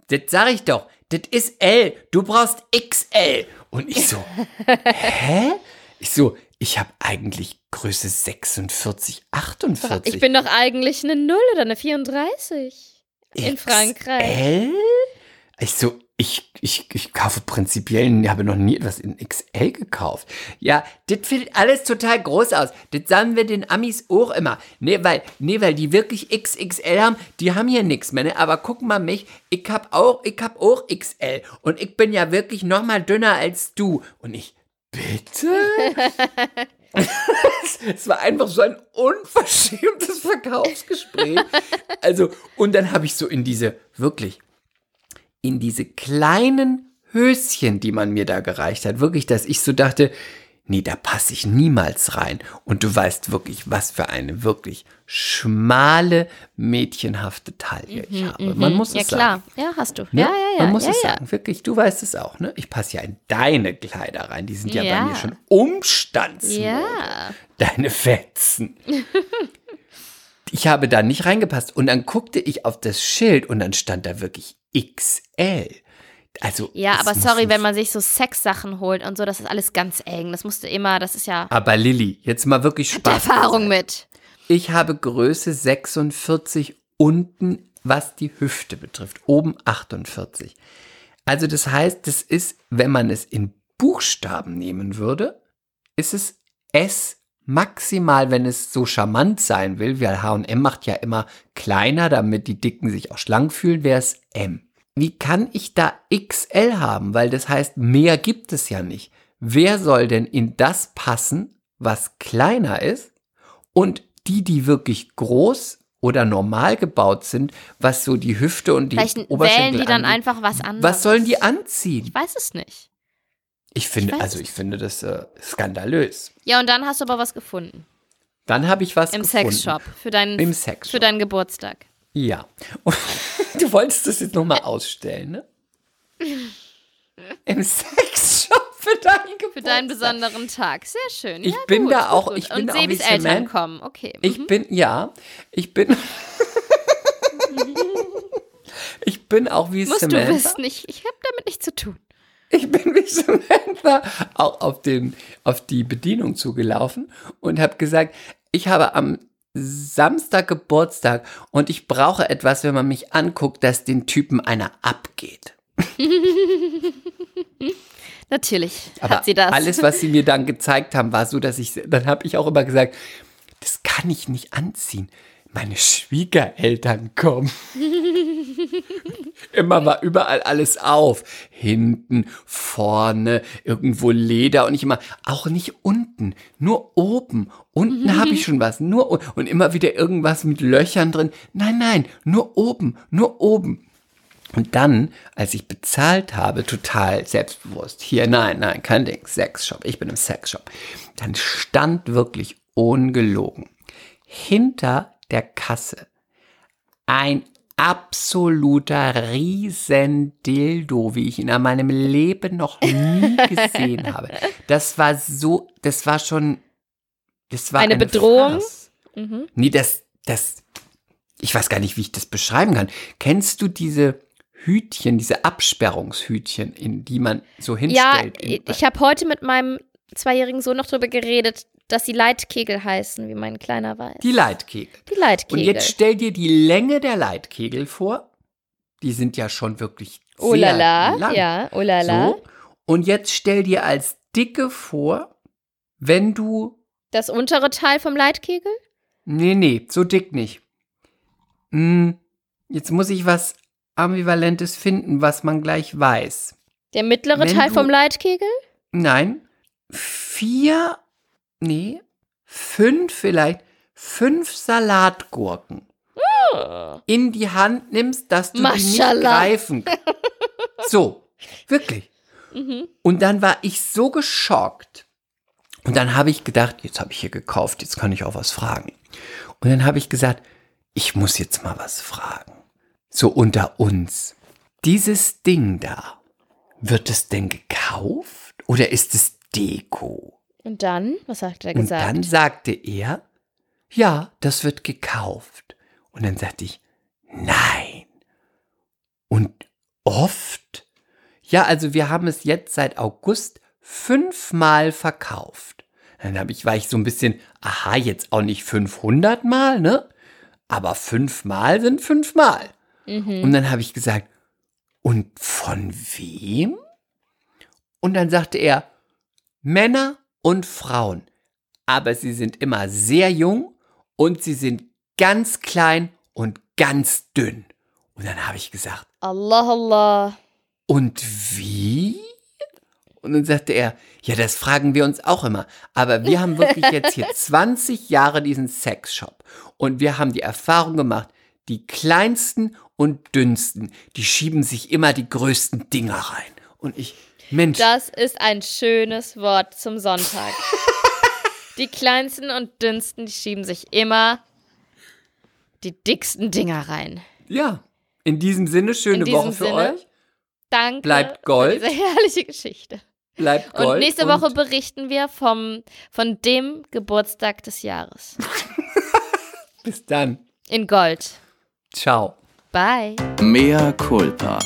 das sag ich doch, das ist L, du brauchst XL. Und ich so, hä? Ich so, ich habe eigentlich Größe 46, 48. Ich bin doch eigentlich eine 0 oder eine 34 in Frankreich. XL? Ich so, ich, ich, ich kaufe prinzipiell, ich habe noch nie etwas in XL gekauft. Ja, das sieht alles total groß aus. Das sagen wir den Amis auch immer. Nee, weil, nee, weil die wirklich XXL haben, die haben hier nichts mehr. Ne? Aber guck mal mich, ich hab auch, ich hab auch XL. Und ich bin ja wirklich noch mal dünner als du. Und ich, bitte? Es war einfach so ein unverschämtes Verkaufsgespräch. Also, und dann habe ich so in diese, wirklich, in diese kleinen Höschen, die man mir da gereicht hat, wirklich, dass ich so dachte, nee, da passe ich niemals rein. Und du weißt wirklich, was für eine wirklich schmale, mädchenhafte Taille ich habe. Man muss Mhm, ja, es klar. sagen. Ja, hast du. Ne? Ja, ja, ja. Man muss ja, es ja. sagen, wirklich, du weißt es auch, ne? Ich passe ja in deine Kleider rein. Die sind ja, Ja. bei mir schon Umstandsmode. Ja. Deine Fetzen. ich habe da nicht reingepasst. Und dann guckte ich auf das Schild und dann stand da wirklich XL. Also. Ja, aber sorry, wenn man sich so Sexsachen holt und so, das ist alles ganz eng. Das musst du immer, das ist ja Aber Lilly, jetzt mal wirklich Spaß. Erfahrung mit. Ich habe Größe 46 unten, was die Hüfte betrifft. Oben 48. Also das heißt, das ist, wenn man es in Buchstaben nehmen würde, ist es S maximal, wenn es so charmant sein will, weil H&M macht ja immer kleiner, damit die Dicken sich auch schlank fühlen, wäre es M. Wie kann ich da XL haben? Weil das heißt, mehr gibt es ja nicht. Wer soll denn in das passen, was kleiner ist? Und die, die wirklich groß oder normal gebaut sind, was so die Hüfte und die Vielleicht Oberschenkel wählen die dann angeht, einfach was anderes. Was sollen die anziehen? Ich weiß es nicht. Ich finde, weiß also ich finde das äh, skandalös. Ja, und dann hast du aber was gefunden. Dann habe ich was Im gefunden. Sexshop. Für deinen, Im Sexshop. für deinen Geburtstag. Ja. Und du wolltest das jetzt nochmal ausstellen, ne? Im Sexshop für deinen Geburtstag. Für deinen besonderen Tag. Sehr schön. Ich ja, bin gut, da auch- gut. ich bin Und Sebis Eltern kommen. Okay. Ich bin, ja, ich bin. ich bin auch wie Musst du Samantha. wissen, ich, ich habe damit nichts zu tun. Ich bin wie Samantha auch auf, den, auf die Bedienung zugelaufen und habe gesagt, ich habe am Samstag Geburtstag und ich brauche etwas, wenn man mich anguckt, dass den Typen einer abgeht. Natürlich Aber hat sie das. alles, was sie mir dann gezeigt haben, war so, dass ich, dann habe ich auch immer gesagt, das kann ich nicht anziehen. Meine Schwiegereltern kommen. immer war überall alles auf. Hinten, vorne, irgendwo Leder und ich immer, auch nicht unten, nur oben. Unten habe ich schon was, nur und immer wieder irgendwas mit Löchern drin. Nein, nein, nur oben, nur oben. Und dann, als ich bezahlt habe, total selbstbewusst, hier, nein, nein, kein Ding, Sexshop, ich bin im Sexshop, dann stand wirklich ungelogen hinter der Kasse ein absoluter Riesendildo, wie ich ihn in meinem Leben noch nie gesehen habe. Das war so, das war schon, das war Eine eine Bedrohung? Farce. Mhm. Nee, das, das, ich weiß gar nicht, wie ich das beschreiben kann. Kennst du diese Hütchen, diese Absperrungshütchen, in die man so Ja, hinstellt? in- ich habe heute mit meinem zweijährigen Sohn noch drüber geredet, dass sie Leitkegel heißen, wie mein Kleiner weiß. die Leitkegel. Die Leitkegel. Und jetzt stell dir die Länge der Leitkegel vor. Die sind ja schon wirklich sehr oh la la, lang. ja, oh la la. So. Und jetzt stell dir als Dicke vor, wenn du. Das untere Teil vom Leitkegel? Nee, nee, so dick nicht. Hm, jetzt muss ich was Ambivalentes finden, was man gleich weiß. Der mittlere Wenn Teil du- vom Leitkegel? Nein, vier, nee, fünf vielleicht, fünf Salatgurken in die Hand nimmst, dass du die nicht greifen kannst. So, wirklich. Mhm. Und dann war ich so geschockt. Und dann habe ich gedacht, jetzt habe ich hier gekauft, jetzt kann ich auch was fragen. Und dann habe ich gesagt, ich muss jetzt mal was fragen. So unter uns. Dieses Ding da, wird es denn gekauft oder ist es Deko? Und dann? Was hat er Und gesagt? dann sagte er, ja, das wird gekauft. Und dann sagte ich, nein. Und oft? Ja, also wir haben es jetzt seit August fünfmal verkauft. Dann hab ich, war ich so ein bisschen, aha, jetzt auch nicht 500 Mal, ne? Aber fünfmal sind fünfmal. Und dann habe ich gesagt, und von wem? Und dann sagte er, Männer und Frauen. Aber sie sind immer sehr jung und sie sind ganz klein und ganz dünn. Und dann habe ich gesagt, Allah, Allah. und wie? Und dann sagte er, ja, das fragen wir uns auch immer. Aber wir haben wirklich jetzt hier 20 Jahre diesen Sexshop. Und wir haben die Erfahrung gemacht, die kleinsten und dünnsten, die schieben sich immer die größten Dinger rein. Und ich, Mensch, Das ist ein schönes Wort zum Sonntag. die kleinsten und dünnsten, die schieben sich immer die dicksten Dinger rein. ja, in diesem Sinne, schöne diesem Woche für Sinne. euch. Danke Bleibt für Gold. diese herrliche Geschichte. Bleibt Gold. und nächste Woche berichten wir vom, von dem Geburtstag des Jahres. bis dann. In Gold. Ciao. Bye. Mea culpa.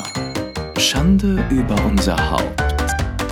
Schande über unser Haupt.